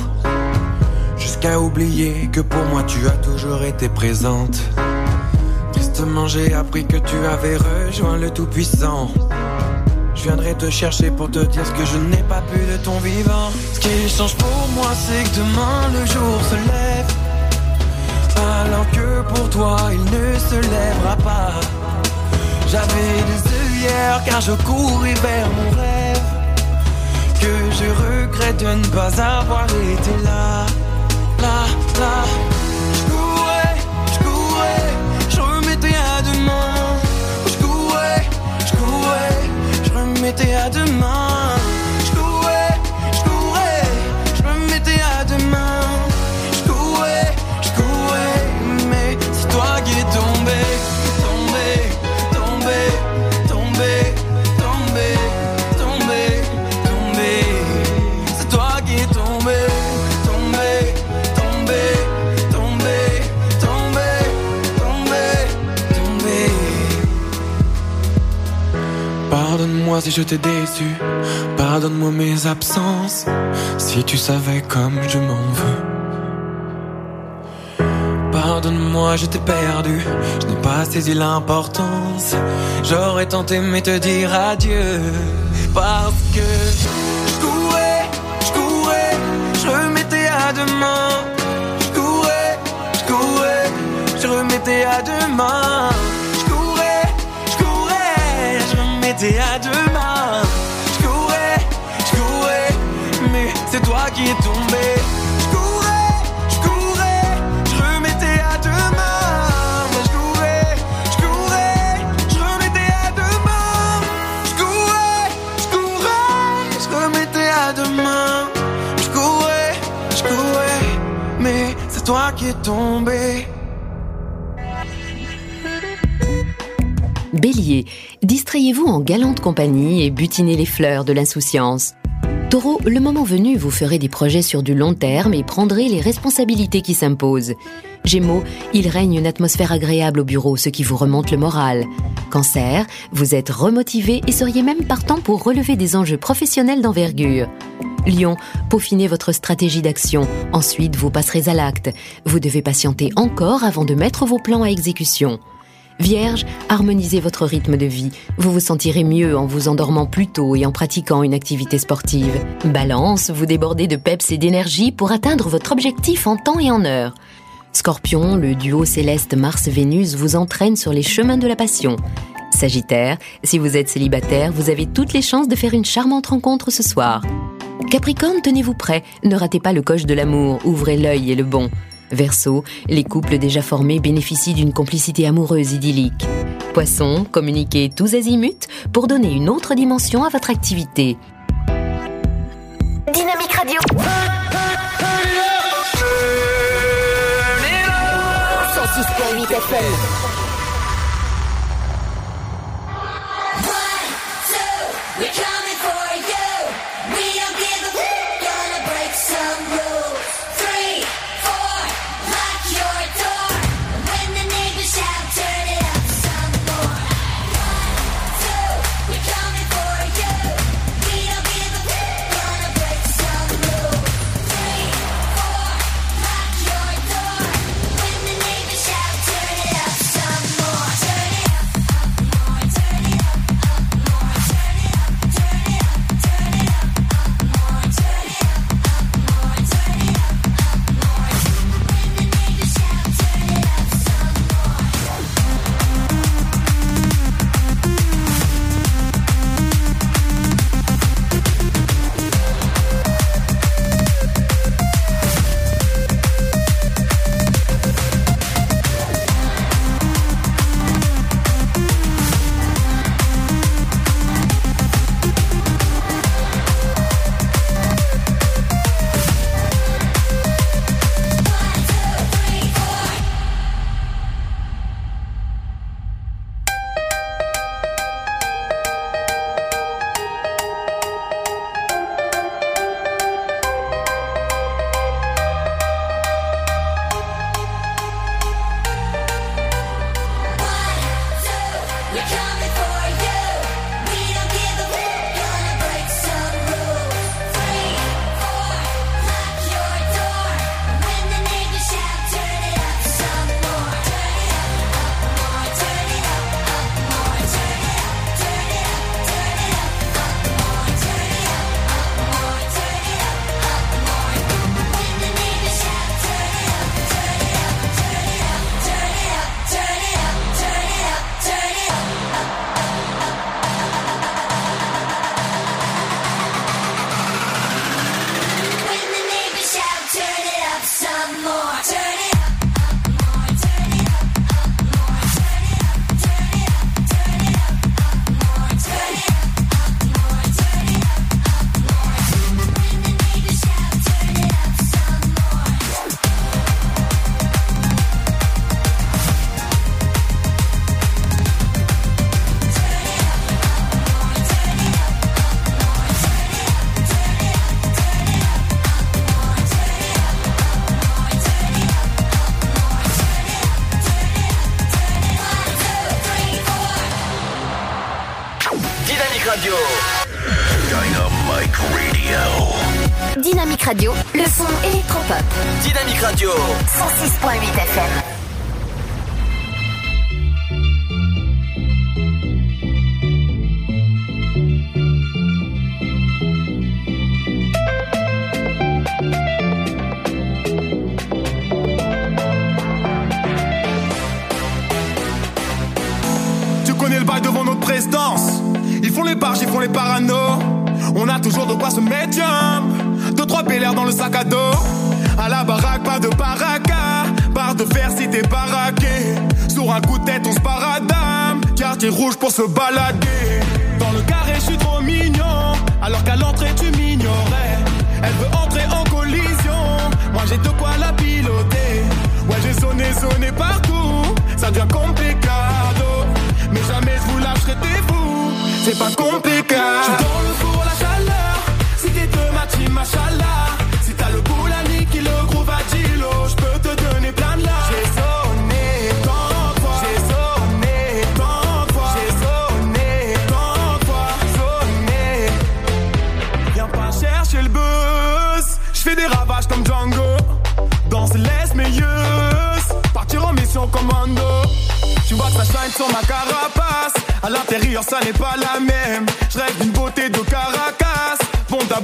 Jusqu'à oublier que pour moi tu as toujours été présente. Tristement, j'ai appris que tu avais rejoint le Tout-Puissant. Je viendrai te chercher pour te dire ce que je n'ai pas pu de ton vivant. Ce qui change pour moi, c'est que demain le jour se lève. Alors que pour toi, il ne se lèvera pas. J'avais des œillères car je courais vers mon rêve. Que je regrette de ne pas avoir été là, là, là. Je remettais à demain. Pardonne-moi si je t'ai déçu, pardonne-moi mes absences, si tu savais comme je m'en veux. Pardonne-moi, je t'ai perdu, je n'ai pas saisi l'importance. J'aurais tant aimé te dire adieu, parce que je courais, je courais, je remettais à demain. Je courais, je courais, je remettais à demain. Remettais à demain. Je courais, je courais, mais c'est toi qui es tombé. Je courais, je courais, je remettais à demain. Je courais, je courais, je remettais à demain. Je courais, je courais, je remettais à demain. Je courais, je courais, mais c'est toi qui es tombé. Bélier, distrayez-vous en galante compagnie et butinez les fleurs de l'insouciance. Taureau, le moment venu, vous ferez des projets sur du long terme et prendrez les responsabilités qui s'imposent. Gémeaux, il règne une atmosphère agréable au bureau, ce qui vous remonte le moral. Cancer, vous êtes remotivé et seriez même partant pour relever des enjeux professionnels d'envergure. Lion, peaufinez votre stratégie d'action, ensuite vous passerez à l'acte. Vous devez patienter encore avant de mettre vos plans à exécution. Vierge, harmonisez votre rythme de vie. Vous vous sentirez mieux en vous endormant plus tôt et en pratiquant une activité sportive. Balance, vous débordez de peps et d'énergie pour atteindre votre objectif en temps et en heure. Scorpion, le duo céleste Mars-Vénus vous entraîne sur les chemins de la passion. Sagittaire, si vous êtes célibataire, vous avez toutes les chances de faire une charmante rencontre ce soir. Capricorne, tenez-vous prêt, ne ratez pas le coche de l'amour, ouvrez l'œil et le bon. Verseau, les couples déjà formés bénéficient d'une complicité amoureuse idyllique. Poisson, communiquez tous azimuts pour donner une autre dimension à votre activité. Dynamique Radio. 106.8 FM.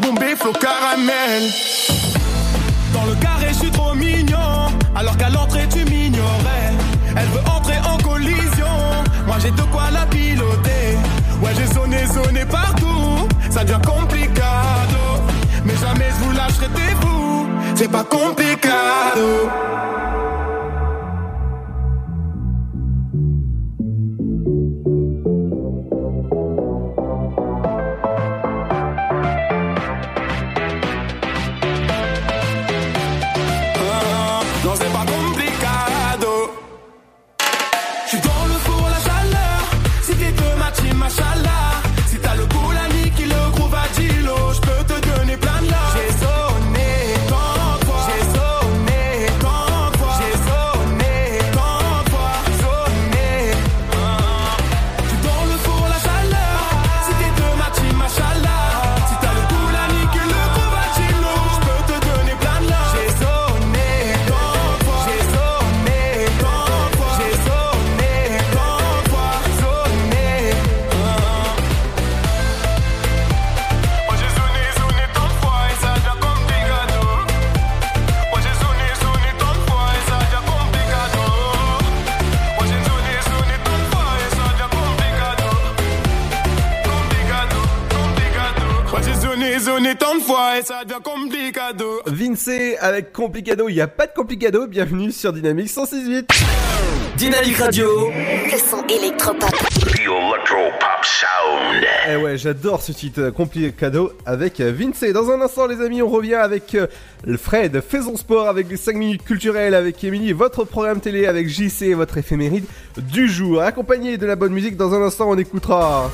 Bomber, flot caramel. Dans le carré, je suis trop mignon. Alors qu'à l'entrée, tu m'ignorais. Elle veut entrer en collision. Moi, j'ai de quoi la piloter. Ouais, j'ai sonné, sonné partout. Ça devient complicado. Mais jamais je vous lâcherai des bouts. C'est pas complicado. Vince avec Complicado, il n'y a pas de Complicado, bienvenue sur Dynamique 106.8. Dynamique Radio. Le son électropop. The Electro Pop Sound. Eh ouais, j'adore ce titre euh, Complicado avec euh, Vince. Dans un instant, les amis, on revient avec euh, le Fred, Faisons Sport avec les 5 minutes culturelles avec Émilie, votre programme télé avec JC, votre éphéméride du jour. Accompagné de la bonne musique, dans un instant, on écoutera.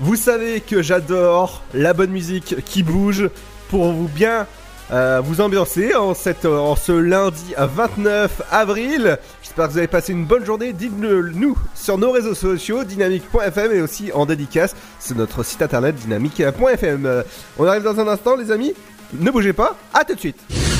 Vous savez que j'adore la bonne musique qui bouge pour vous bien euh, vous ambiancer en, en ce lundi 29 avril. J'espère que vous avez passé une bonne journée. Dites-le nous sur nos réseaux sociaux, dynamique.fm et aussi en dédicace sur notre site internet dynamique.fm. Euh, On arrive dans un instant, les amis. Ne bougez pas. À tout de suite.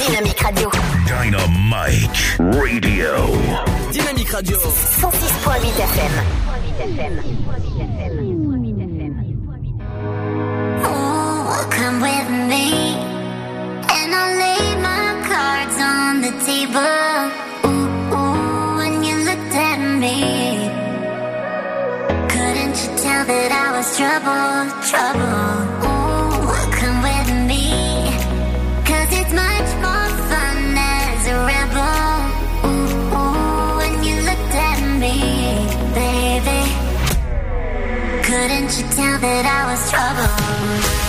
Dynamique Radio. Dynamite Radio. Dynamique Radio. 106.8 FM. Oh, come with me, and I'll lay my cards on the table. Ooh, ooh, when you looked at me, couldn't you tell that I was trouble, trouble? You tell that I was trouble?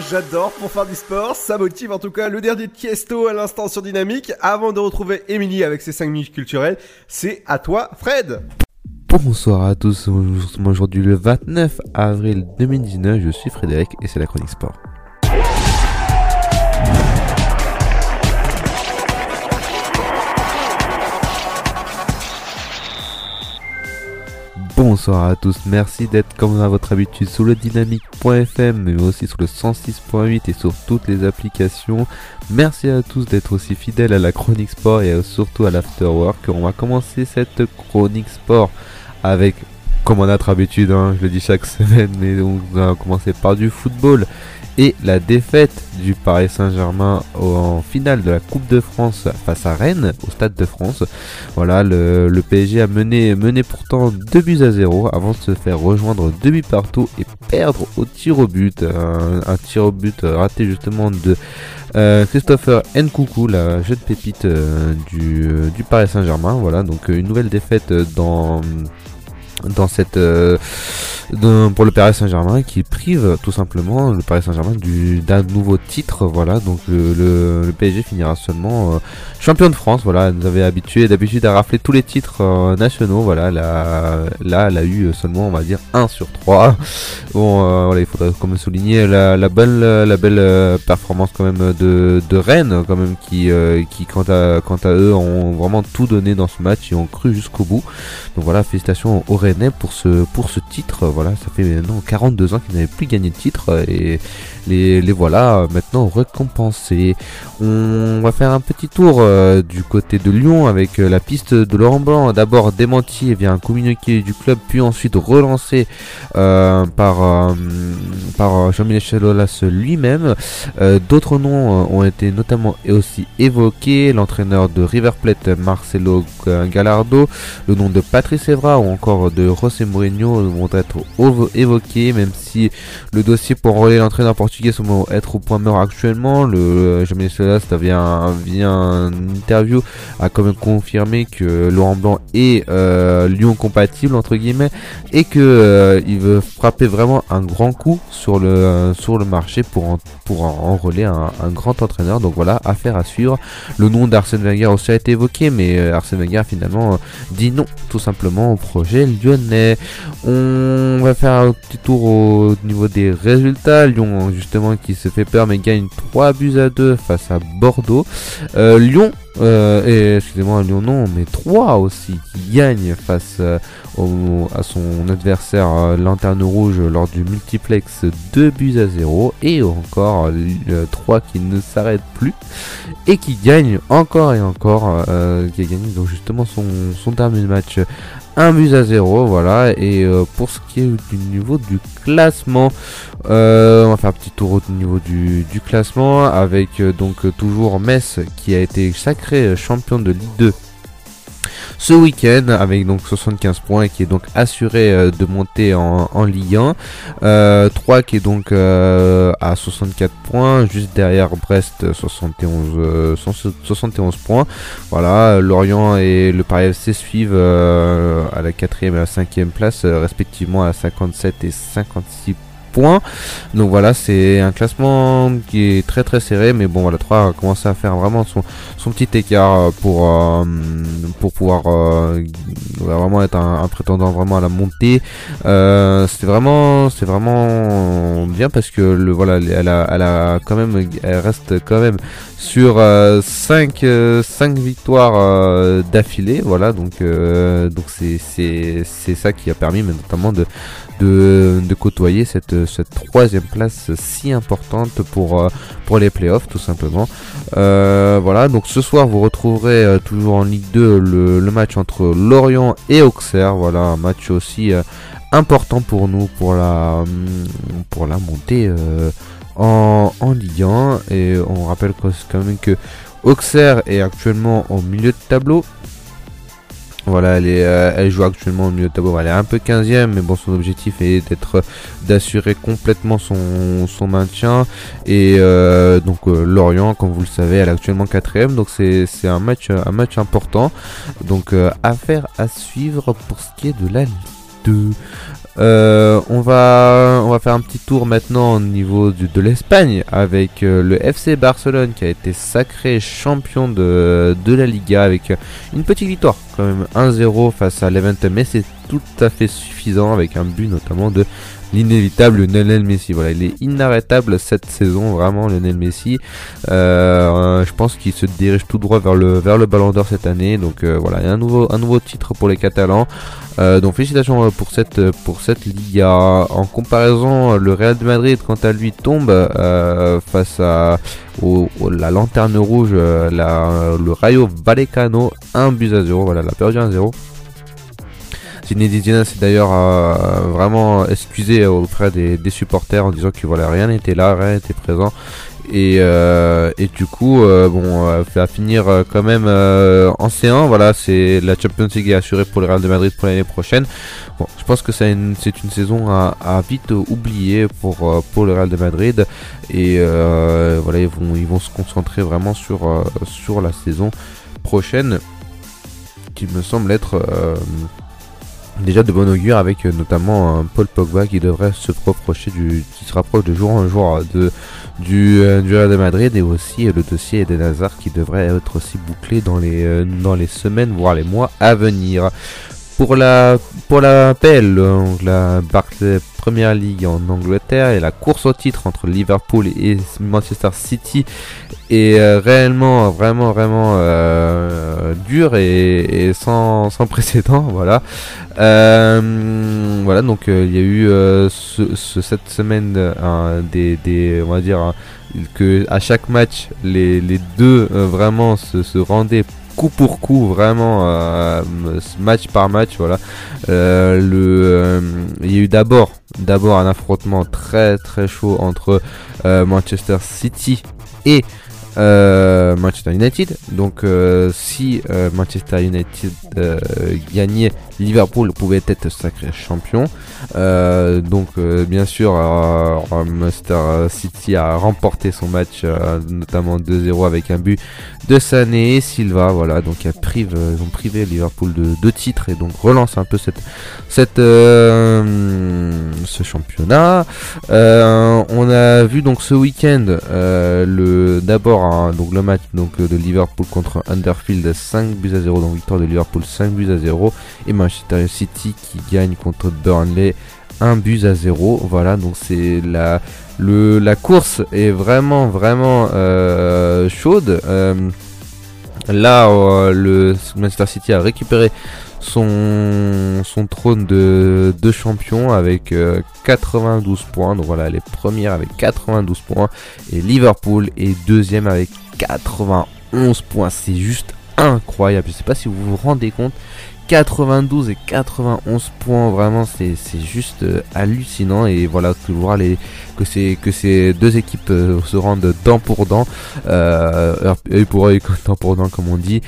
J'adore pour faire du sport. Ça motive en tout cas le dernier de Tiesto à l'instant sur Dynamique. Avant de retrouver Émilie avec ses 5 minutes culturelles, c'est à toi, Fred. Bonsoir à tous, aujourd'hui le 29 avril 2019, je suis Frédéric et c'est la chronique sport. Bonsoir à tous, merci d'être comme à votre habitude sur le dynamique.fm mais aussi sur le 106.8 et sur toutes les applications. Merci à tous d'être aussi fidèles à la chronique sport et surtout à l'afterwork. On va commencer cette chronique sport avec, comme on a notre habitude, hein, je le dis chaque *laughs* semaine, mais on va commencer par du football et la défaite du Paris Saint-Germain en finale de la Coupe de France face à Rennes au Stade de France. Voilà, le, le PSG a mené, mené pourtant 2 buts à 0 avant de se faire rejoindre 2 buts partout et perdre au tir au but. Un, tir au but raté justement de euh, Christopher Nkoukou, la jeune pépite euh, du, euh, du Paris Saint-Germain. Voilà, donc une nouvelle défaite dans dans cette euh, pour le Paris Saint-Germain qui prive tout simplement le Paris Saint-Germain du- d'un nouveau titre. Voilà, donc le, PSG finira seulement euh, champion de France. Voilà, nous avait habitué d'habitude à rafler tous les titres euh, nationaux. Voilà, là, là, elle a eu seulement, on va dire, 1 sur 3. Bon, il faudrait quand même souligner la, la belle, la belle performance quand même de, de Rennes, quand même, qui, qui quant à, quant à eux, ont vraiment tout donné dans ce match et ont cru jusqu'au bout. Donc voilà, félicitations aux Pour ce, pour ce titre. Voilà, ça fait maintenant 42 ans qu'ils n'avaient plus gagné de titre et les, voilà maintenant récompensés. On va faire un petit tour euh, du côté de Lyon avec euh, la piste de Laurent Blanc. D'abord démenti via un communiqué du club, puis ensuite relancé euh, par, euh, euh, Jean-Michel Aulas lui-même. Euh, D'autres noms euh, ont été notamment et aussi évoqués. L'entraîneur de River Plate, Marcelo Gallardo, le nom de Patrice Evra ou encore de José Mourinho vont être évoqués, même si le dossier pour enrôler l'entraîneur portugais semble être au point mort actuellement. Le Jean-Michel Aulas via, via une interview a quand même confirmé que Laurent Blanc est euh, Lyon compatible entre guillemets et que euh, il veut frapper vraiment un grand coup sur le sur le marché pour en, pour en- enrôler un, grand entraîneur. Donc voilà, affaire à suivre. Le nom d'Arsène Wenger aussi a été évoqué, mais euh, Arsène Wenger finalement euh, dit non tout simplement au projet lyonnais. On va faire un petit tour au niveau des résultats. Lyon qui se fait peur mais gagne 3 buts à 2 face à Bordeaux. Euh, Lyon, euh, excusez-moi Lyon non, mais 3 aussi qui gagne face euh, à son adversaire euh, Lanterne Rouge lors du multiplex 2 buts à 0 et encore 3 qui ne s'arrête plus et qui gagne encore et encore euh, qui a gagné donc justement son, son dernier match 1 but à 0 voilà et euh, pour ce qui est du niveau du classement euh, on va faire un petit tour au niveau du, classement avec euh, donc toujours Metz qui a été sacré champion de Ligue 2 ce week-end avec donc 75 points et qui est donc assuré euh, de monter en, en Ligue 1. Euh, 3 qui est donc euh, à 64 points, juste derrière Brest 71, euh, 71 points. Voilà, Lorient et le Paris FC suivent euh, à la 4 et à la 5 place euh, respectivement à 57 et 56 Donc voilà, c'est un classement qui est très très serré, mais bon voilà, 3 a commencé à faire vraiment son, petit écart pour, euh, pour pouvoir euh, vraiment être un, prétendant vraiment à la montée. Euh, c'est vraiment c'est vraiment bien parce que le voilà, elle a, quand même elle reste quand même sur 5 5 victoires euh, d'affilée, voilà, donc euh, c'est ça qui a permis mais notamment de de, côtoyer cette, troisième place si importante pour, euh, pour les playoffs tout simplement. Euh, voilà, donc ce soir vous retrouverez euh, toujours en Ligue 2 le, match entre Lorient et Auxerre. Voilà, un match aussi important pour nous pour la, hum, pour la montée en, en Ligue 1. Et on rappelle quand même que Auxerre est actuellement au milieu de tableau. Voilà, euh, elle joue actuellement au milieu de tableau. Elle est un peu 15ème, mais bon, son objectif est d'être d'assurer complètement son, maintien. Et euh, donc euh, Lorient, comme vous le savez, elle est actuellement 4ème. Donc c'est un match, un match important. Donc euh, affaire à suivre pour ce qui est de la Ligue 2. Euh, on va on va faire un petit tour maintenant au niveau de l'Espagne avec euh, le FC Barcelone qui a été sacré champion de, de la Liga avec une petite victoire quand même 1-0 face à Levante mais c'est tout à fait suffisant avec un but notamment de l'inévitable Lionel Messi. Voilà, il est inarrêtable cette saison, vraiment Lionel Messi. Euh, je pense qu'il se dirige tout droit vers le vers le Ballon d'Or cette année. Donc euh, voilà, il y a un nouveau un nouveau titre pour les Catalans. Euh, donc félicitations euh, pour cette pour cette Liga. En comparaison, le Real de Madrid, quant à lui, tombe euh, face à la lanterne rouge, euh, le Rayo Vallecano, 1 but à 0. Voilà, la perdu 1-0. Zinedine s'est d'ailleurs euh, vraiment excusé auprès des, supporters en disant que voilà rien n'était là, rien n'était présent. Et, euh, du coup euh, bon euh, va finir euh, quand même en C1 voilà c'est la Champions League est assurée pour le Real de Madrid pour l'année prochaine. Bon je pense que c'est une, saison à, à vite oublier pour, pour le Real de Madrid. Et voilà ils vont, ils vont se concentrer vraiment sur, sur la saison prochaine qui me semble être déjà de bon augure avec euh, notamment Paul Pogba qui devrait se rapprocher du se rapproche de jour en jour de du, euh, du Real de Madrid et aussi euh, le dossier Eden Hazard qui devrait être aussi bouclé dans les dans les semaines voire les mois à venir. Pour la pour la PL, la Première League en Angleterre et la course au titre entre Liverpool et Manchester City est euh, réellement vraiment vraiment euh, dur et, sans, sans *laughs* précédent voilà. Euh, voilà donc il y a eu ce, ce- cette semaine des, on va dire un- que à chaque match les, les deux vraiment se, se rendaient coup pour coup vraiment euh, match par match voilà. Euh, le euh, il y a eu d'abord d'abord un affrontement très très chaud entre Manchester City et Manchester United. Donc euh, si euh, Manchester United euh, gagnait, Liverpool pouvait être sacré champion. Euh, donc euh, bien sûr, euh, Manchester City a remporté son match, euh, notamment 2-0 avec un but de Sané et Silva. Voilà, donc ils ont privé Liverpool de deux titres et donc relance un peu euh, ce championnat. Euh, on a vu donc ce week-end euh, d'abord donc le match donc euh, de Liverpool contre Underfield 5 buts à 0 donc victoire de Liverpool 5 buts à 0 et Manchester City qui gagne contre Burnley 1 but à 0 voilà donc c'est la le la course est vraiment vraiment euh, chaude. Euh, là le Manchester City a récupéré son, trône de, champion avec euh, 92 points. Donc voilà, les premières avec 92 points. Et Liverpool est deuxième avec 91 points. C'est juste incroyable. Je sais pas si vous vous rendez compte. 92 et 91 points, vraiment c'est juste euh, hallucinant. Et voilà que voir les que que ces deux équipes euh, se rendent dent pour dent, euh, œil pour œil, *laughs* dent pour comme on dit,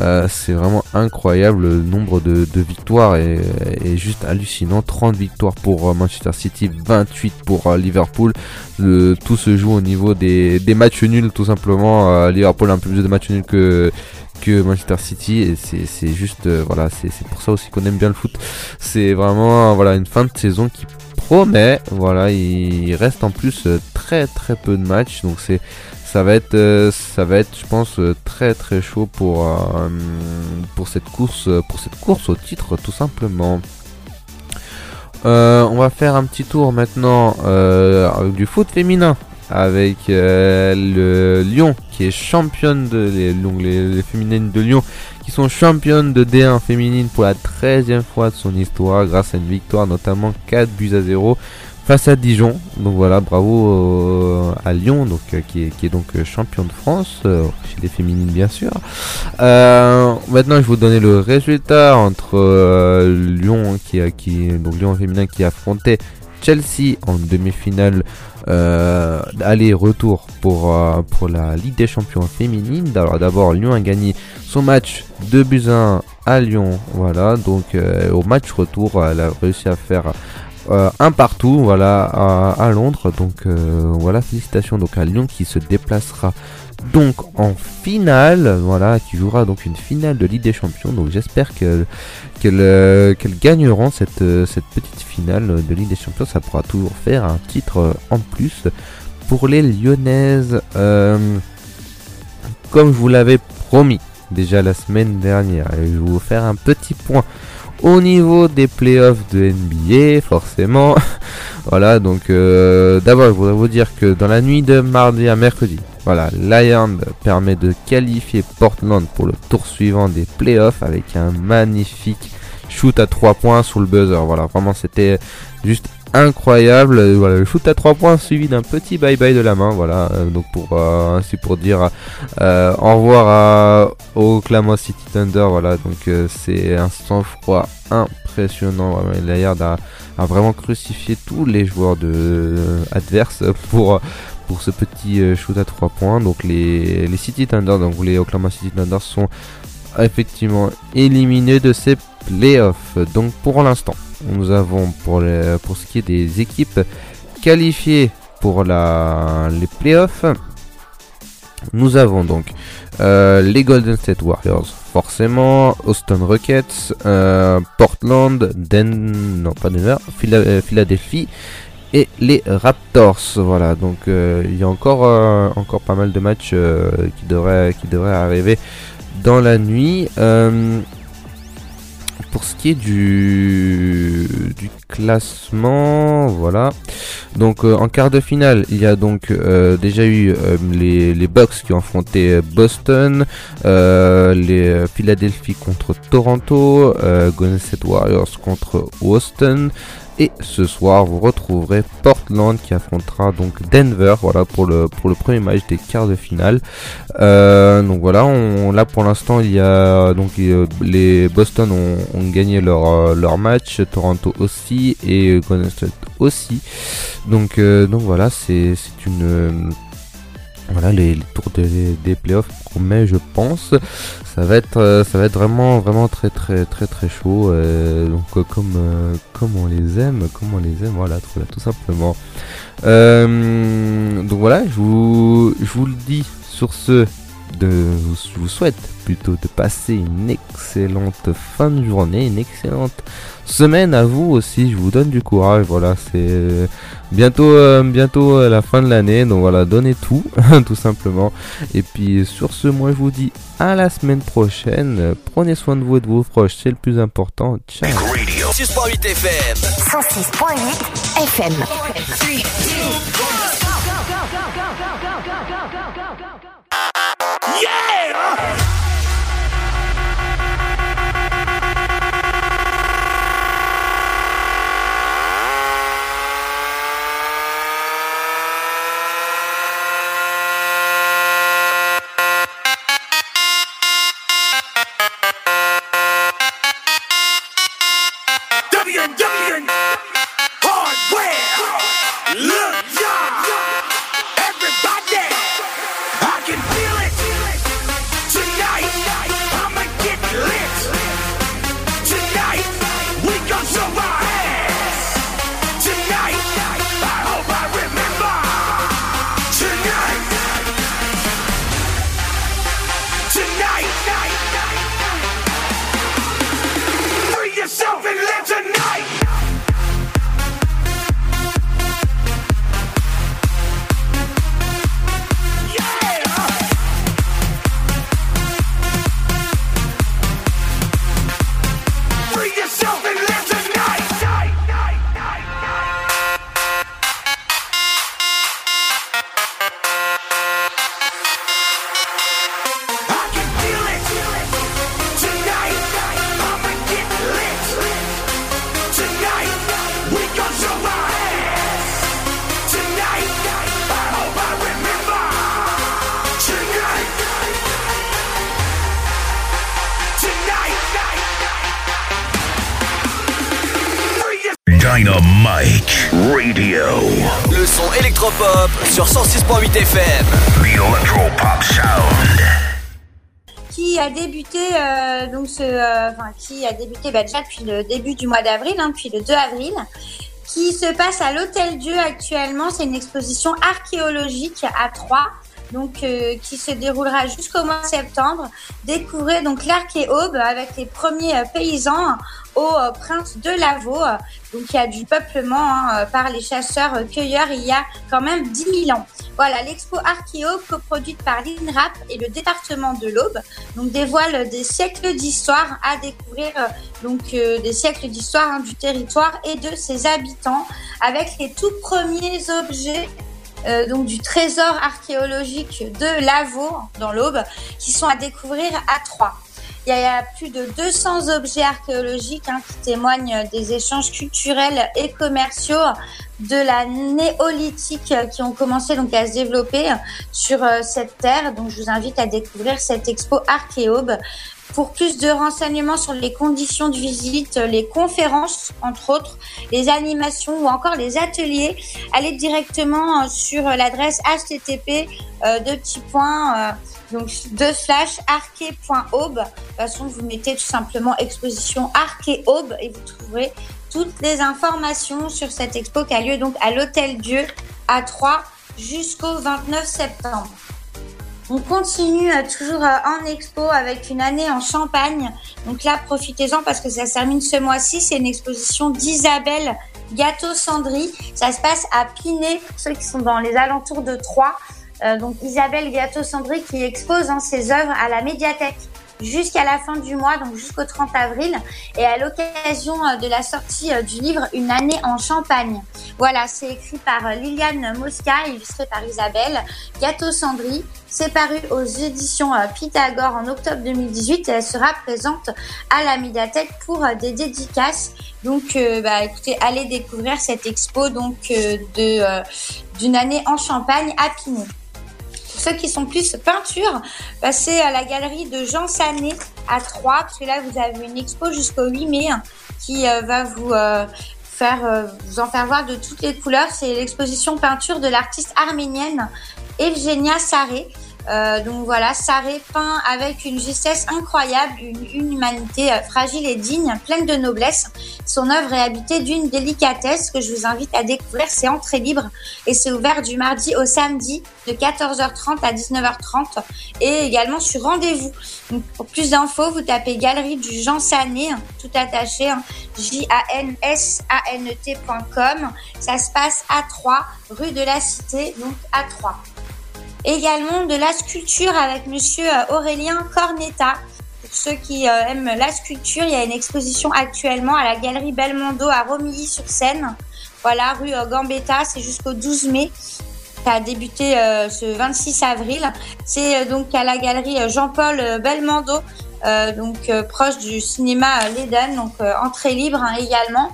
euh, c'est vraiment incroyable le nombre de, victoires. Est, est juste hallucinant, 30 victoires pour Manchester City, 28 pour Liverpool, tout se joue au niveau des, des matchs nuls tout simplement, Liverpool a un peu plus de matchs nuls que que Manchester City et c'est juste euh, voilà c'est pour ça aussi qu'on aime bien le foot. C'est vraiment voilà une fin de saison qui promet voilà il reste en plus euh, très très peu de matchs donc c'est ça va être euh, ça va être je pense très très chaud pour pour cette course pour cette course au titre tout simplement. On va faire un petit tour maintenant euh, du foot féminin avec euh, le Lyon qui est championne de les, donc les, féminines de Lyon qui sont championnes de D1 féminine pour la 13e fois de son histoire grâce à une victoire notamment 4 buts à 0 face à Dijon. Donc voilà, bravo euh, à Lyon donc euh, qui, est, donc champion de France chez les féminines bien sûr. Maintenant, je vais vous donner le résultat entre Lyon qui a qui donc Lyon féminin qui affrontait Chelsea en demi-finale euh, aller-retour pour, euh, pour la Ligue des Champions féminine. D'abord Lyon a gagné son match 2 buts à 1 à Lyon. Voilà, donc euh, au match retour, elle a réussi à faire un partout voilà, à, Londres. Donc voilà, félicitations donc à Lyon qui se déplacera donc en finale, voilà, qui jouera donc une finale de Ligue des Champions. Donc j'espère que qu'elles gagneront cette, petite finale de Ligue des Champions. Ça pourra toujours faire un titre en plus pour les Lyonnaises. Euh, comme je vous l'avais promis déjà la semaine dernière, je vais vous faire un petit point au niveau des playoffs de NBA, forcément. *laughs* voilà, donc euh, d'abord, je voudrais vous dire que dans la nuit de mardi à mercredi, voilà, Lion permet de qualifier Portland pour le tour suivant des playoffs avec un magnifique shoot à 3 points sous le buzzer. Voilà, vraiment, c'était juste incroyable. Voilà, le shoot à 3 points suivi d'un petit bye bye de la main. Voilà, euh, donc pour euh, ainsi pour dire euh, au revoir à, au Oklahoma City Thunder. Voilà, donc euh, c'est un sang-froid impressionnant. Layard a, a vraiment crucifié tous les joueurs de adverses pour pour ce petit euh, shoot à 3 points. Donc les, les City Thunder, donc les Oklahoma City Thunder sont effectivement éliminés de ces playoffs. Donc pour l'instant, nous avons pour, pour ce qui est des équipes qualifiées pour la, les playoffs, nous avons donc euh, les Golden State Warriors forcément, Austin Rockets, euh, Portland, non pas Denver, Phila- Philadelphie et les Raptors. Voilà, donc euh, il y a encore, euh, encore pas mal de matchs euh, qui, devraient, qui devraient arriver dans la nuit. Pour ce qui est du, du classement, voilà. Donc en quart de finale, il y a donc déjà eu les, les Bucks qui ont affronté Boston, les Philadelphie contre Toronto, Golden State Warriors contre Boston. Et ce soir, vous retrouverez Portland qui affrontera donc Denver, voilà pour le pour le premier match des quarts de finale. Euh, donc voilà, là pour l'instant il y a donc les Boston ont, gagné leur euh, leur match, Toronto aussi et Golden State aussi. Donc euh, donc voilà, c'est une voilà les, tours des, playoffs promet je pense. Ça va être euh, ça va être vraiment vraiment très très très très chaud. Euh, donc euh, comme comme on les aime comme on les aime voilà, tout simplement. Donc voilà je vous je vous le dis sur ce de, je vous souhaite plutôt de passer une excellente fin de journée, une excellente semaine à vous aussi. Je vous donne du courage. Voilà, c'est euh, bientôt, euh, bientôt euh, la fin de l'année. Donc voilà, donnez tout, tout simplement. Et puis sur ce, moi je vous dis à la semaine prochaine. Prenez soin de vous et de vos proches, c'est le plus important. Ciao. 6.8 FM. 106.8 FM. Yeah! Dynamite Radio. Le son électropop sur 106.8 FM. The Electropop Sound. qui a débuté euh, donc ce, euh, enfin, qui a débuté bah, déjà depuis le début du mois d'avril, hein, depuis le 2 avril, qui se passe à l'Hôtel Dieu actuellement. C'est une exposition archéologique à Troyes. Donc, euh, qui se déroulera jusqu'au mois de septembre. Découvrez donc l'Arc et Aube avec les premiers euh, paysans au euh, Prince de Lavaux. Donc, il y a du peuplement hein, euh, par les chasseurs-cueilleurs il y a quand même 10 000 ans. Voilà, l'expo Archéo, coproduite par l'INRAP et le département de l'Aube, donc dévoile des siècles d'histoire à découvrir, euh, donc euh, des siècles d'histoire hein, du territoire et de ses habitants, avec les tout premiers objets euh, donc du trésor archéologique de Lavaux dans l'Aube, qui sont à découvrir à Troyes. Il y a plus de 200 objets archéologiques hein, qui témoignent des échanges culturels et commerciaux de la néolithique euh, qui ont commencé donc à se développer sur euh, cette terre. Donc je vous invite à découvrir cette expo Archéaube. Pour plus de renseignements sur les conditions de visite, les conférences, entre autres, les animations ou encore les ateliers, allez directement euh, sur l'adresse http euh, deux petits points euh, donc deux slash arché.aube. De toute façon, vous mettez tout simplement exposition arché-aube et vous trouverez toutes les informations sur cette expo qui a lieu donc à l'Hôtel Dieu à Troyes jusqu'au 29 septembre. On continue euh, toujours euh, en expo avec une année en Champagne. Donc là, profitez-en parce que ça se termine ce mois-ci. C'est une exposition d'Isabelle Gâteau Cendry. Ça se passe à Pinet, pour ceux qui sont dans les alentours de Troyes. Euh, donc Isabelle Gâteau Cendry qui expose hein, ses œuvres à la médiathèque jusqu'à la fin du mois, donc jusqu'au 30 avril, et à l'occasion euh, de la sortie euh, du livre Une année en Champagne. Voilà, c'est écrit par euh, Liliane Mosca, illustré par Isabelle Gâteau Cendry. C'est paru aux éditions Pythagore en octobre 2018 et elle sera présente à la médiathèque pour des dédicaces. Donc, bah, écoutez, allez découvrir cette expo donc euh, d'une année en Champagne à Pinet. Pour ceux qui sont plus peinture, passez à la galerie de Jean Sanet à Troyes, parce que là, vous avez une expo jusqu'au 8 mai qui euh, va vous euh, faire euh, vous en faire voir de toutes les couleurs. C'est l'exposition peinture de l'artiste arménienne Evgenia Saré. Euh, donc voilà, Saré peint avec une justesse incroyable, une, une humanité euh, fragile et digne, pleine de noblesse. Son œuvre est habitée d'une délicatesse que je vous invite à découvrir. C'est entrée libre et c'est ouvert du mardi au samedi de 14h30 à 19h30 et également sur rendez-vous. Pour plus d'infos, vous tapez Galerie du Jean Sanet, hein, tout attaché, hein, J-A-N-S-A-N-E-T.com. Ça se passe à 3, rue de la Cité, donc à 3 également de la sculpture avec monsieur euh, Aurélien Cornetta. Pour ceux qui euh, aiment la sculpture, il y a une exposition actuellement à la galerie Belmondo à Romilly-sur-Seine. Voilà, rue euh, Gambetta, c'est jusqu'au 12 mai. Ça a débuté ce 26 avril. C'est donc à la galerie Jean-Paul Belmondo, donc proche du cinéma L'Eden, donc entrée libre hein, également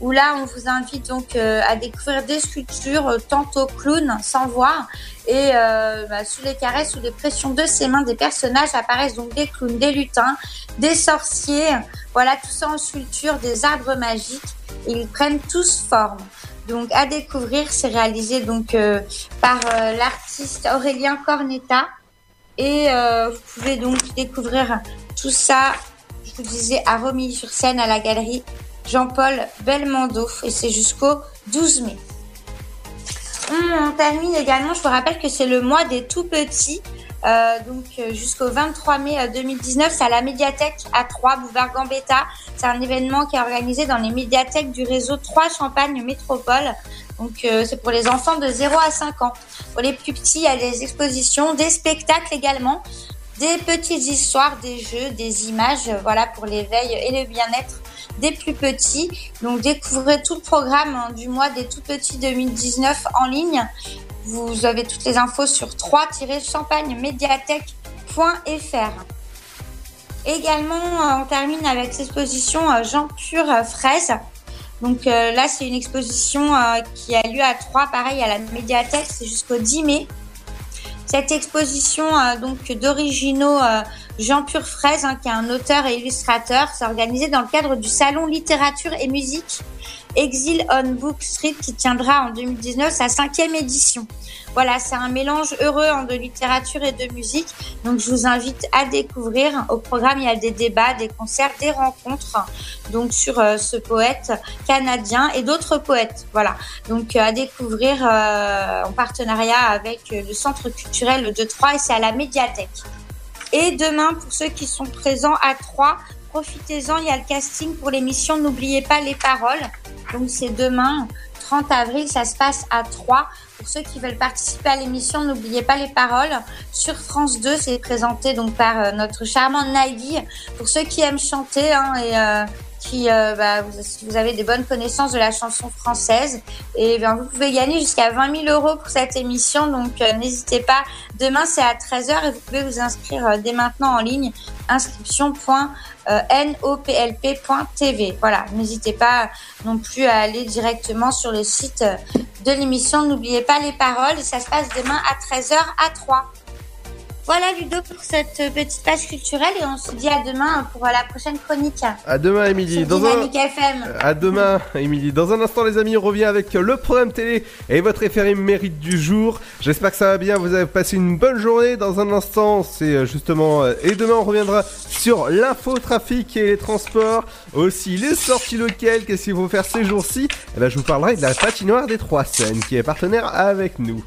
où là on vous invite donc euh, à découvrir des sculptures euh, tantôt clown sans voix et euh, bah, sous les caresses sous les pressions de ses mains des personnages apparaissent donc des clowns, des lutins, des sorciers, voilà tout ça en sculpture, des arbres magiques. Et ils prennent tous forme. Donc à découvrir, c'est réalisé donc par l'artiste Aurélien Cornetta. Et vous pouvez donc découvrir tout ça, je vous disais à Romilly-sur-Seine à la galerie Jean-Paul Belmondo et c'est jusqu'au 12 mai. On, on termine également, je vous rappelle que c'est le mois des tout petits. Euh, donc euh, jusqu'au 23 mai euh, 2019, c'est à la médiathèque à 3 boulevard Gambetta. C'est un événement qui est organisé dans les médiathèques du réseau 3 Champagne Métropole. Donc euh, c'est pour les enfants de 0 à 5 ans. Pour les plus petits, il y a des expositions, des spectacles également, des petites histoires, des jeux, des images, euh, voilà pour l'éveil et le bien-être des plus petits. Donc découvrez tout le programme hein, du mois des tout petits 2019 en ligne. Vous avez toutes les infos sur 3-champagnemédiathèque.fr. Également, euh, on termine avec l'exposition euh, Jean Pur euh, Fraise. Donc là, c'est une exposition qui a lieu à Troyes, pareil à la médiathèque, c'est jusqu'au 10 mai. Cette exposition euh, donc d'originaux euh, Jean Pur Fraise, hein, qui est un auteur et illustrateur, s'est organisée dans le cadre du salon littérature et musique Exil on Book Street qui tiendra en 2019 sa cinquième édition. Voilà, c'est un mélange heureux hein, de littérature et de musique. Donc je vous invite à découvrir. Au programme, il y a des débats, des concerts, des rencontres donc sur euh, ce poète canadien et d'autres poètes. Voilà, donc euh, à découvrir euh, en partenariat avec le Centre culturel de Troyes et c'est à la médiathèque. Et demain, pour ceux qui sont présents à Troyes, profitez-en, il y a le casting pour l'émission N'oubliez pas les paroles. Donc c'est demain, 30 avril, ça se passe à 3. Pour ceux qui veulent participer à l'émission, n'oubliez pas les paroles. Sur France 2, c'est présenté donc par euh, notre charmante Nagui. Pour ceux qui aiment chanter hein, et euh, euh, bah, vous, si vous avez des bonnes connaissances de la chanson française, et bien vous pouvez gagner jusqu'à 20 000 euros pour cette émission. Donc euh, n'hésitez pas. Demain, c'est à 13h et vous pouvez vous inscrire euh, dès maintenant en ligne. Inscription.noplp.tv. Voilà, n'hésitez pas non plus à aller directement sur le site de l'émission. N'oubliez pas les paroles. Ça se passe demain à 13h à 3. Voilà Ludo pour cette petite page culturelle et on se dit à demain pour la prochaine chronique. À demain, Émilie. Dans un... FM. À demain, Émilie. Dans un instant, les amis, on revient avec le programme télé et votre référé mérite du jour. J'espère que ça va bien. Vous avez passé une bonne journée. Dans un instant, c'est euh, justement. euh, Et demain, on reviendra sur l'infotrafic et les transports. Aussi, les sorties locales. Qu'est-ce qu'il faut faire ces jours-ci? Eh ben, Je vous parlerai de la patinoire des Trois Seines qui est partenaire avec nous.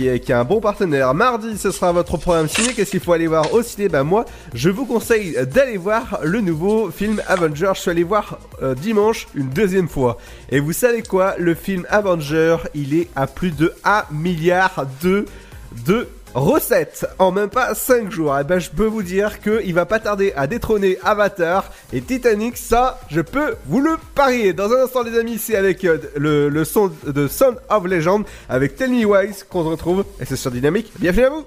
Qui est, un bon partenaire. Mardi, ce sera votre programme ciné. Qu'est-ce qu'il faut aller voir au ciné? Bah moi, je vous conseille d'aller voir le nouveau film Avenger. Je suis allé voir euh, dimanche une deuxième fois. Et vous savez quoi? Le film Avenger, il est à plus de 1 milliard de de recettes en même pas 5 jours. Et ben je peux vous dire que il va pas tarder à détrôner Avatar et Titanic. Ça, je peux vous le parier. Dans un instant, les amis, c'est avec euh, le, le son de Sound of Legend avec Tell Me Wise qu'on se retrouve. Et c'est sur Dynamique. Bienvenue à vous.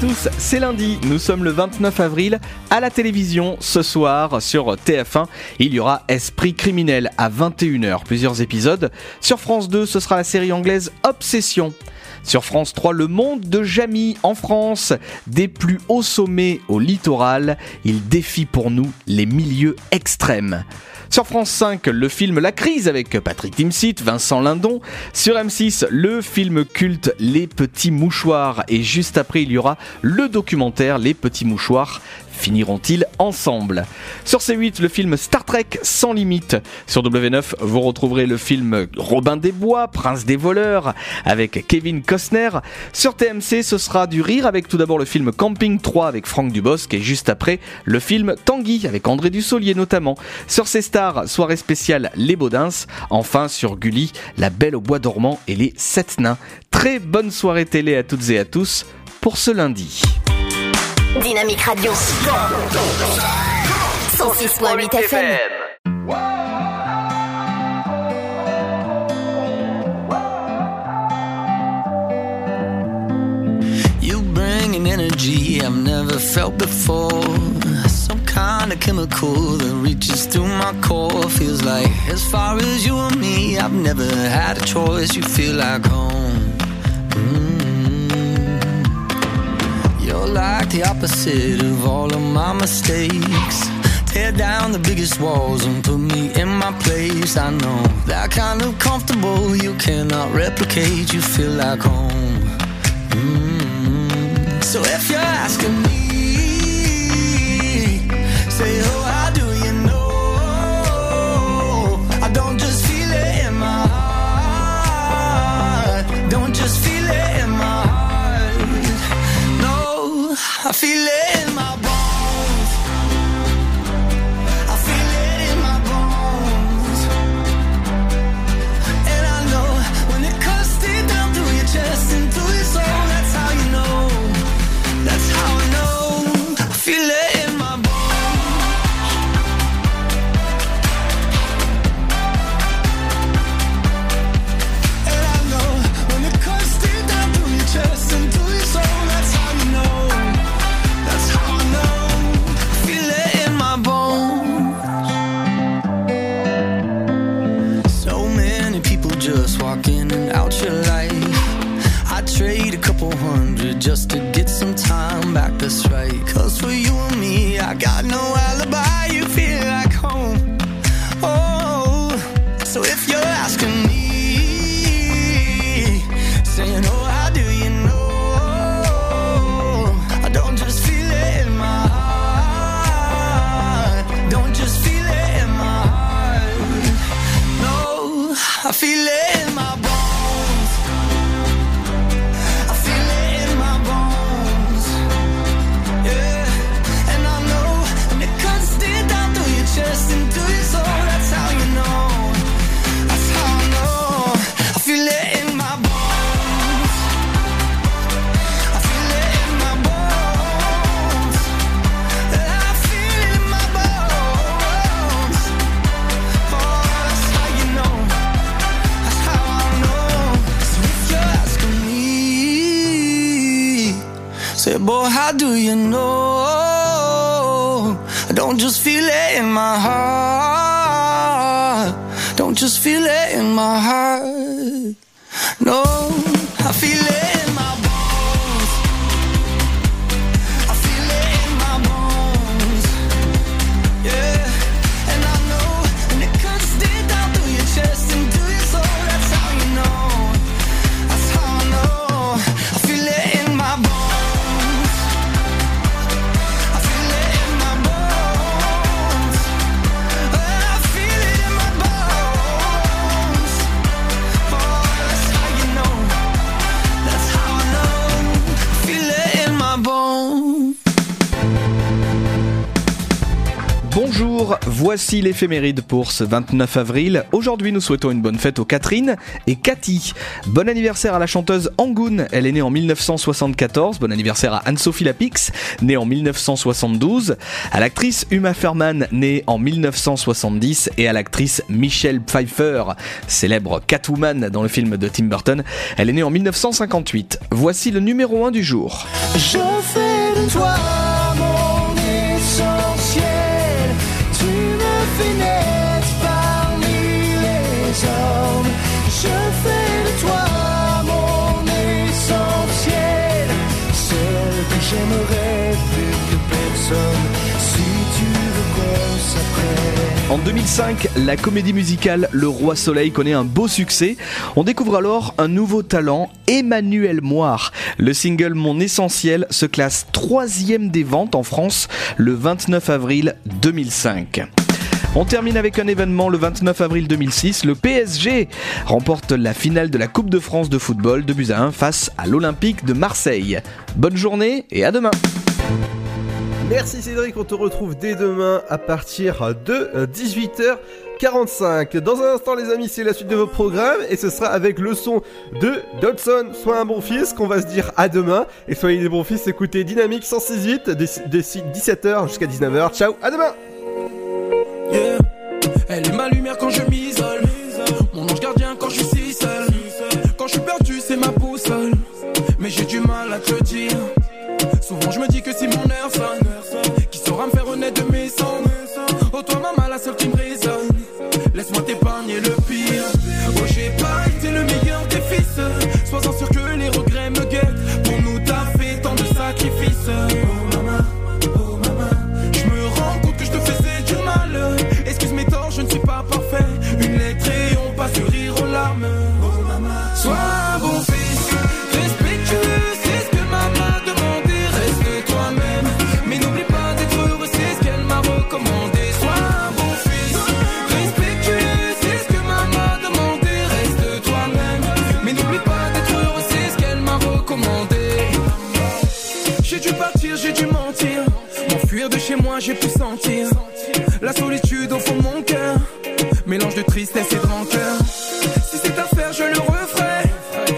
tous, c'est lundi, nous sommes le 29 avril. À la télévision, ce soir, sur TF1, il y aura Esprit criminel à 21h, plusieurs épisodes. Sur France 2, ce sera la série anglaise Obsession. Sur France 3, Le Monde de Jamie en France. Des plus hauts sommets au littoral, il défie pour nous les milieux extrêmes. Sur France 5, le film La Crise avec Patrick Timsit, Vincent Lindon. Sur M6, le film culte Les Petits Mouchoirs. Et juste après, il y aura le documentaire Les Petits Mouchoirs. Finiront-ils ensemble Sur C8, le film Star Trek sans limite. Sur W9, vous retrouverez le film Robin des Bois, Prince des voleurs, avec Kevin Costner. Sur TMC, ce sera du rire avec tout d'abord le film Camping 3 avec Franck Dubosc et juste après le film Tanguy avec André Dussolier notamment. Sur C-Star, soirée spéciale Les Baudins. Enfin sur Gulli, La Belle au Bois dormant et les Sept Nains. Très bonne soirée télé à toutes et à tous pour ce lundi. Dynamique Radio. 106.8 FM. You bring an energy I've never felt before. Some kind of chemical that reaches through my core. Feels like as far as you and me, I've never had a choice. You feel like home. You're like the opposite of all of my mistakes. Tear down the biggest walls and put me in my place. I know that kind of comfortable you cannot replicate. You feel like home. Mm. So if you're asking me, I out your life. I trade a couple hundred just to get some time back. That's right. Cause for you and me, I got no alibi. You feel like home. Oh, so if you're asking me, saying, Oh, how do you know? I don't just feel it in my heart. Don't just feel it in my heart. No, I feel it how do you know? I don't just feel it in my heart. Don't just feel it in my heart. No, voici l'éphéméride pour ce 29 avril. Aujourd'hui, nous souhaitons une bonne fête aux Catherine et Cathy. Bon anniversaire à la chanteuse Angoun, elle est née en 1974. Bon anniversaire à Anne-Sophie Lapix, née en 1972. À l'actrice Uma Thurman, née en 1970. Et à l'actrice Michelle Pfeiffer, célèbre Catwoman dans le film de Tim Burton, elle est née en 1958. Voici le numéro 1 du jour. Je fais toi En 2005, la comédie musicale Le Roi Soleil connaît un beau succès. On découvre alors un nouveau talent, Emmanuel Moire. Le single Mon Essentiel se classe troisième des ventes en France le 29 avril 2005. On termine avec un événement le 29 avril 2006. Le PSG remporte la finale de la Coupe de France de football de buts à 1 face à l'Olympique de Marseille. Bonne journée et à demain. Merci Cédric, on te retrouve dès demain à partir de euh, 18h45. Dans un instant les amis, c'est la suite de vos programmes et ce sera avec le son de Dodson, Sois un bon fils, qu'on va se dire à demain. Et soyez des bons fils, écoutez Dynamique 106.8 de 17h jusqu'à 19h. Ciao, à demain Yeah. Elle est ma lumière quand je m'isole. Mon ange gardien quand je suis seul. Quand je suis perdu, c'est ma. Mais j'ai du mal à te dire. Souvent je me dis que si mon J'ai dû mentir. M'enfuir de chez moi, j'ai pu sentir la solitude au fond de mon cœur. Mélange de tristesse et de rancœur. Si c'est à faire, je le referai.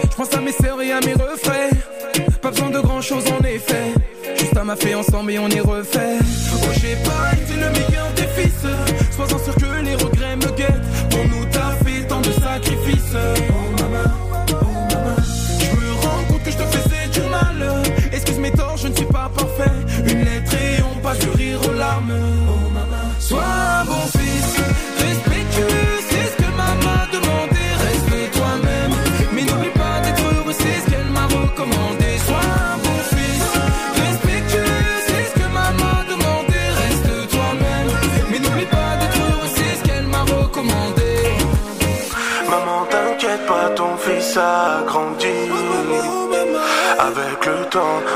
Je pense à mes sœurs et à mes refrains. Pas besoin de grand chose en effet. Juste à ma ensemble et on est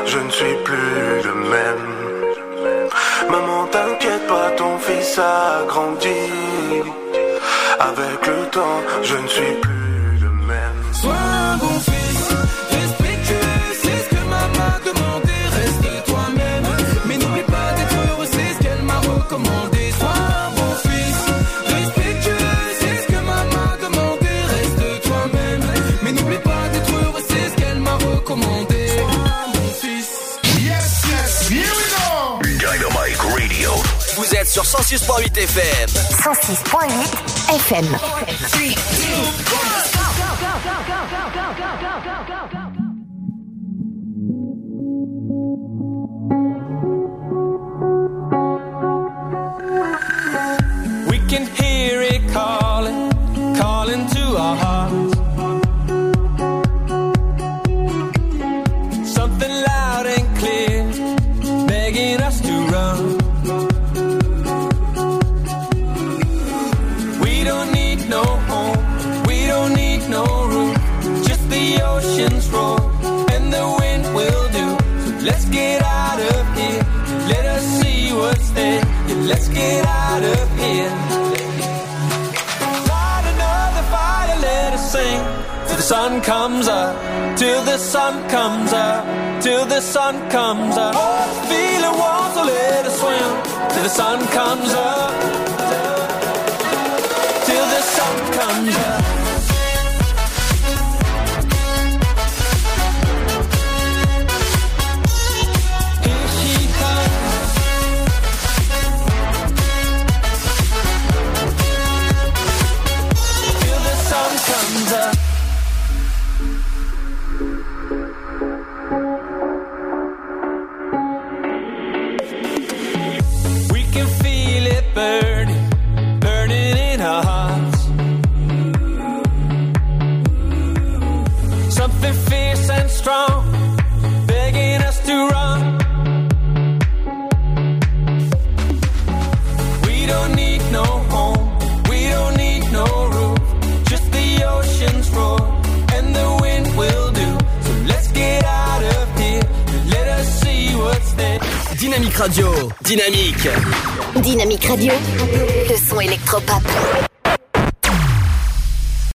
je ne suis plus le même. Maman, t'inquiète pas, ton fils a grandi. Avec le temps, je ne suis plus sur 106.8 FM. 106.8 FM.